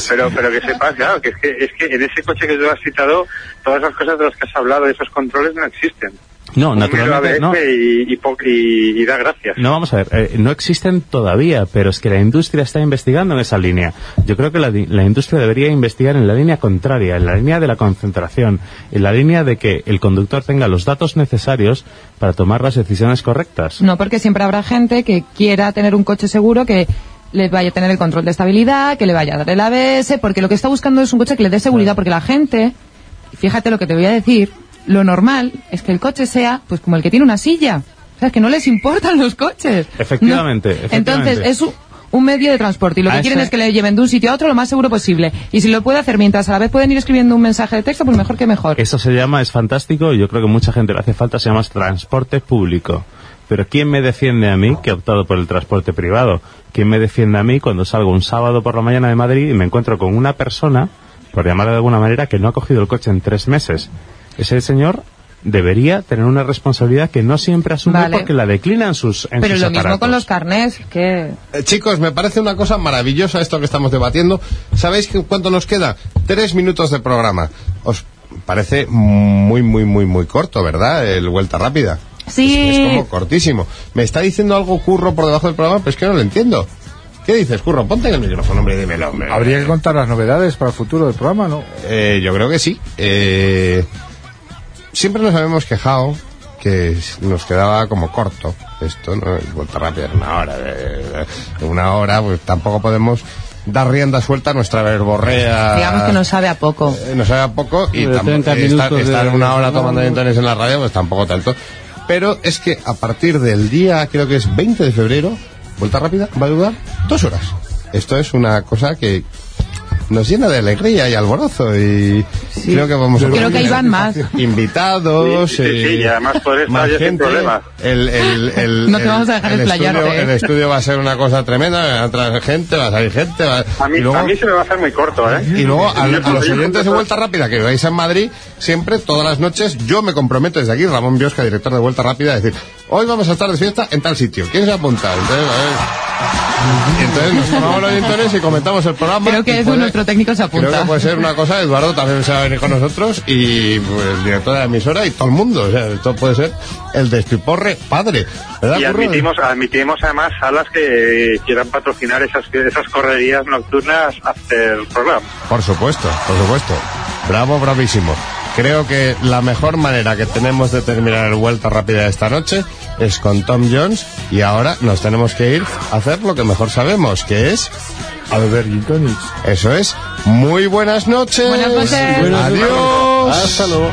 Pero, pero que sepas, claro, que es que, es que en ese coche que tú has citado, todas las cosas de las que has hablado, esos controles no existen. No, naturalmente no. Y, y, po- y- y da gracias. No, vamos a ver, eh, no existen todavía, pero es que la industria está investigando en esa línea. Yo creo que la, la industria debería investigar en la línea contraria, en la línea de la concentración, en la línea de que el conductor tenga los datos necesarios para tomar las decisiones correctas. No, porque siempre habrá gente que quiera tener un coche seguro que le vaya a tener el control de estabilidad, que le vaya a dar el ABS, porque lo que está buscando es un coche que le dé seguridad, porque la gente, fíjate lo que te voy a decir, lo normal es que el coche sea pues como el que tiene una silla. O sea, es que no les importan los coches. Efectivamente, No. efectivamente. Entonces, es un, un medio de transporte y lo A que quieren es que le lleven de un sitio a otro lo más seguro posible. Y si lo puede hacer mientras a la vez pueden ir escribiendo un mensaje de texto, pues mejor que mejor. Eso se llama, es fantástico, y yo creo que mucha gente le hace falta, se llama transporte público. Pero ¿quién me defiende a mí que he optado por el transporte privado? ¿Quién me defiende a mí cuando salgo un sábado por la mañana de Madrid y me encuentro con una persona, por llamarla de alguna manera, que no ha cogido el coche en tres meses? Ese señor debería tener una responsabilidad que no siempre asume Vale. porque la declina en sus en Pero sus lo mismo con los carnés, que... Eh, chicos, me parece una cosa maravillosa esto que estamos debatiendo. ¿Sabéis que cuánto nos queda? Tres minutos de programa. Os parece muy, muy, muy, muy corto, ¿verdad? El Vuelta Rápida. Sí. Es, es como cortísimo. Me está diciendo algo Curro por debajo del programa, pero es que no lo entiendo. ¿Qué dices, Curro? Ponte en el micrófono, hombre, dímelo, hombre. Habría que contar las novedades para el futuro del programa, ¿no? Eh, yo creo que sí. Eh, siempre nos habíamos quejado que nos quedaba como corto esto, ¿no? El Vuelta rápida una hora. una hora, pues tampoco podemos dar rienda suelta a nuestra verborrea. Digamos que nos sabe a poco. Eh, nos sabe a poco y De tampoco 30 estar, estar de- una hora de- tomando entones en la radio, pues tampoco tanto. Pero es que a partir del día, creo que es 20 de febrero, vuelta rápida, va a durar dos horas. Esto es una cosa que nos llena de alegría y alborozo y creo que vamos a Creo que van más. invitados Sí, sí, sí, eh, y además más estar yo sin gente problema. el, el, el- <laughs> No te el- vamos a dejar el estudio, ¿eh? el estudio va a ser una cosa tremenda va a entrar gente va a salir gente va- A mí, y luego a mí se me va a hacer muy corto, ¿eh? y luego a, los oyentes de Vuelta Rápida que vais en Madrid, siempre, todas las noches, yo me comprometo desde aquí, Ramón Biosca, director de Vuelta Rápida, a decir, hoy vamos a estar de fiesta en tal sitio. ¿Quién se ha apuntado? Entonces, a ver, entonces nos tomamos los gin tonics y comentamos el programa. Creo que y eso puede- nuestro técnico se Creo que apunta. puede ser una cosa, Eduardo también se va a venir con nosotros y pues, el director de la emisora y todo el mundo. O sea, esto puede ser el despiporre padre. ¿Verdad, Y admitimos, admitimos además salas que quieran patrocinar esas, esas correrías nocturnas after programa. Por supuesto, por supuesto. Bravo, bravísimo. Creo que la mejor manera que tenemos de terminar el Vuelta Rápida de esta noche es con Tom Jones y ahora nos tenemos que ir a hacer lo que mejor sabemos, que es... A beber gin tonics. Eso es. Muy buenas noches. Buenas noches. Buenas noches. Adiós. Hasta luego.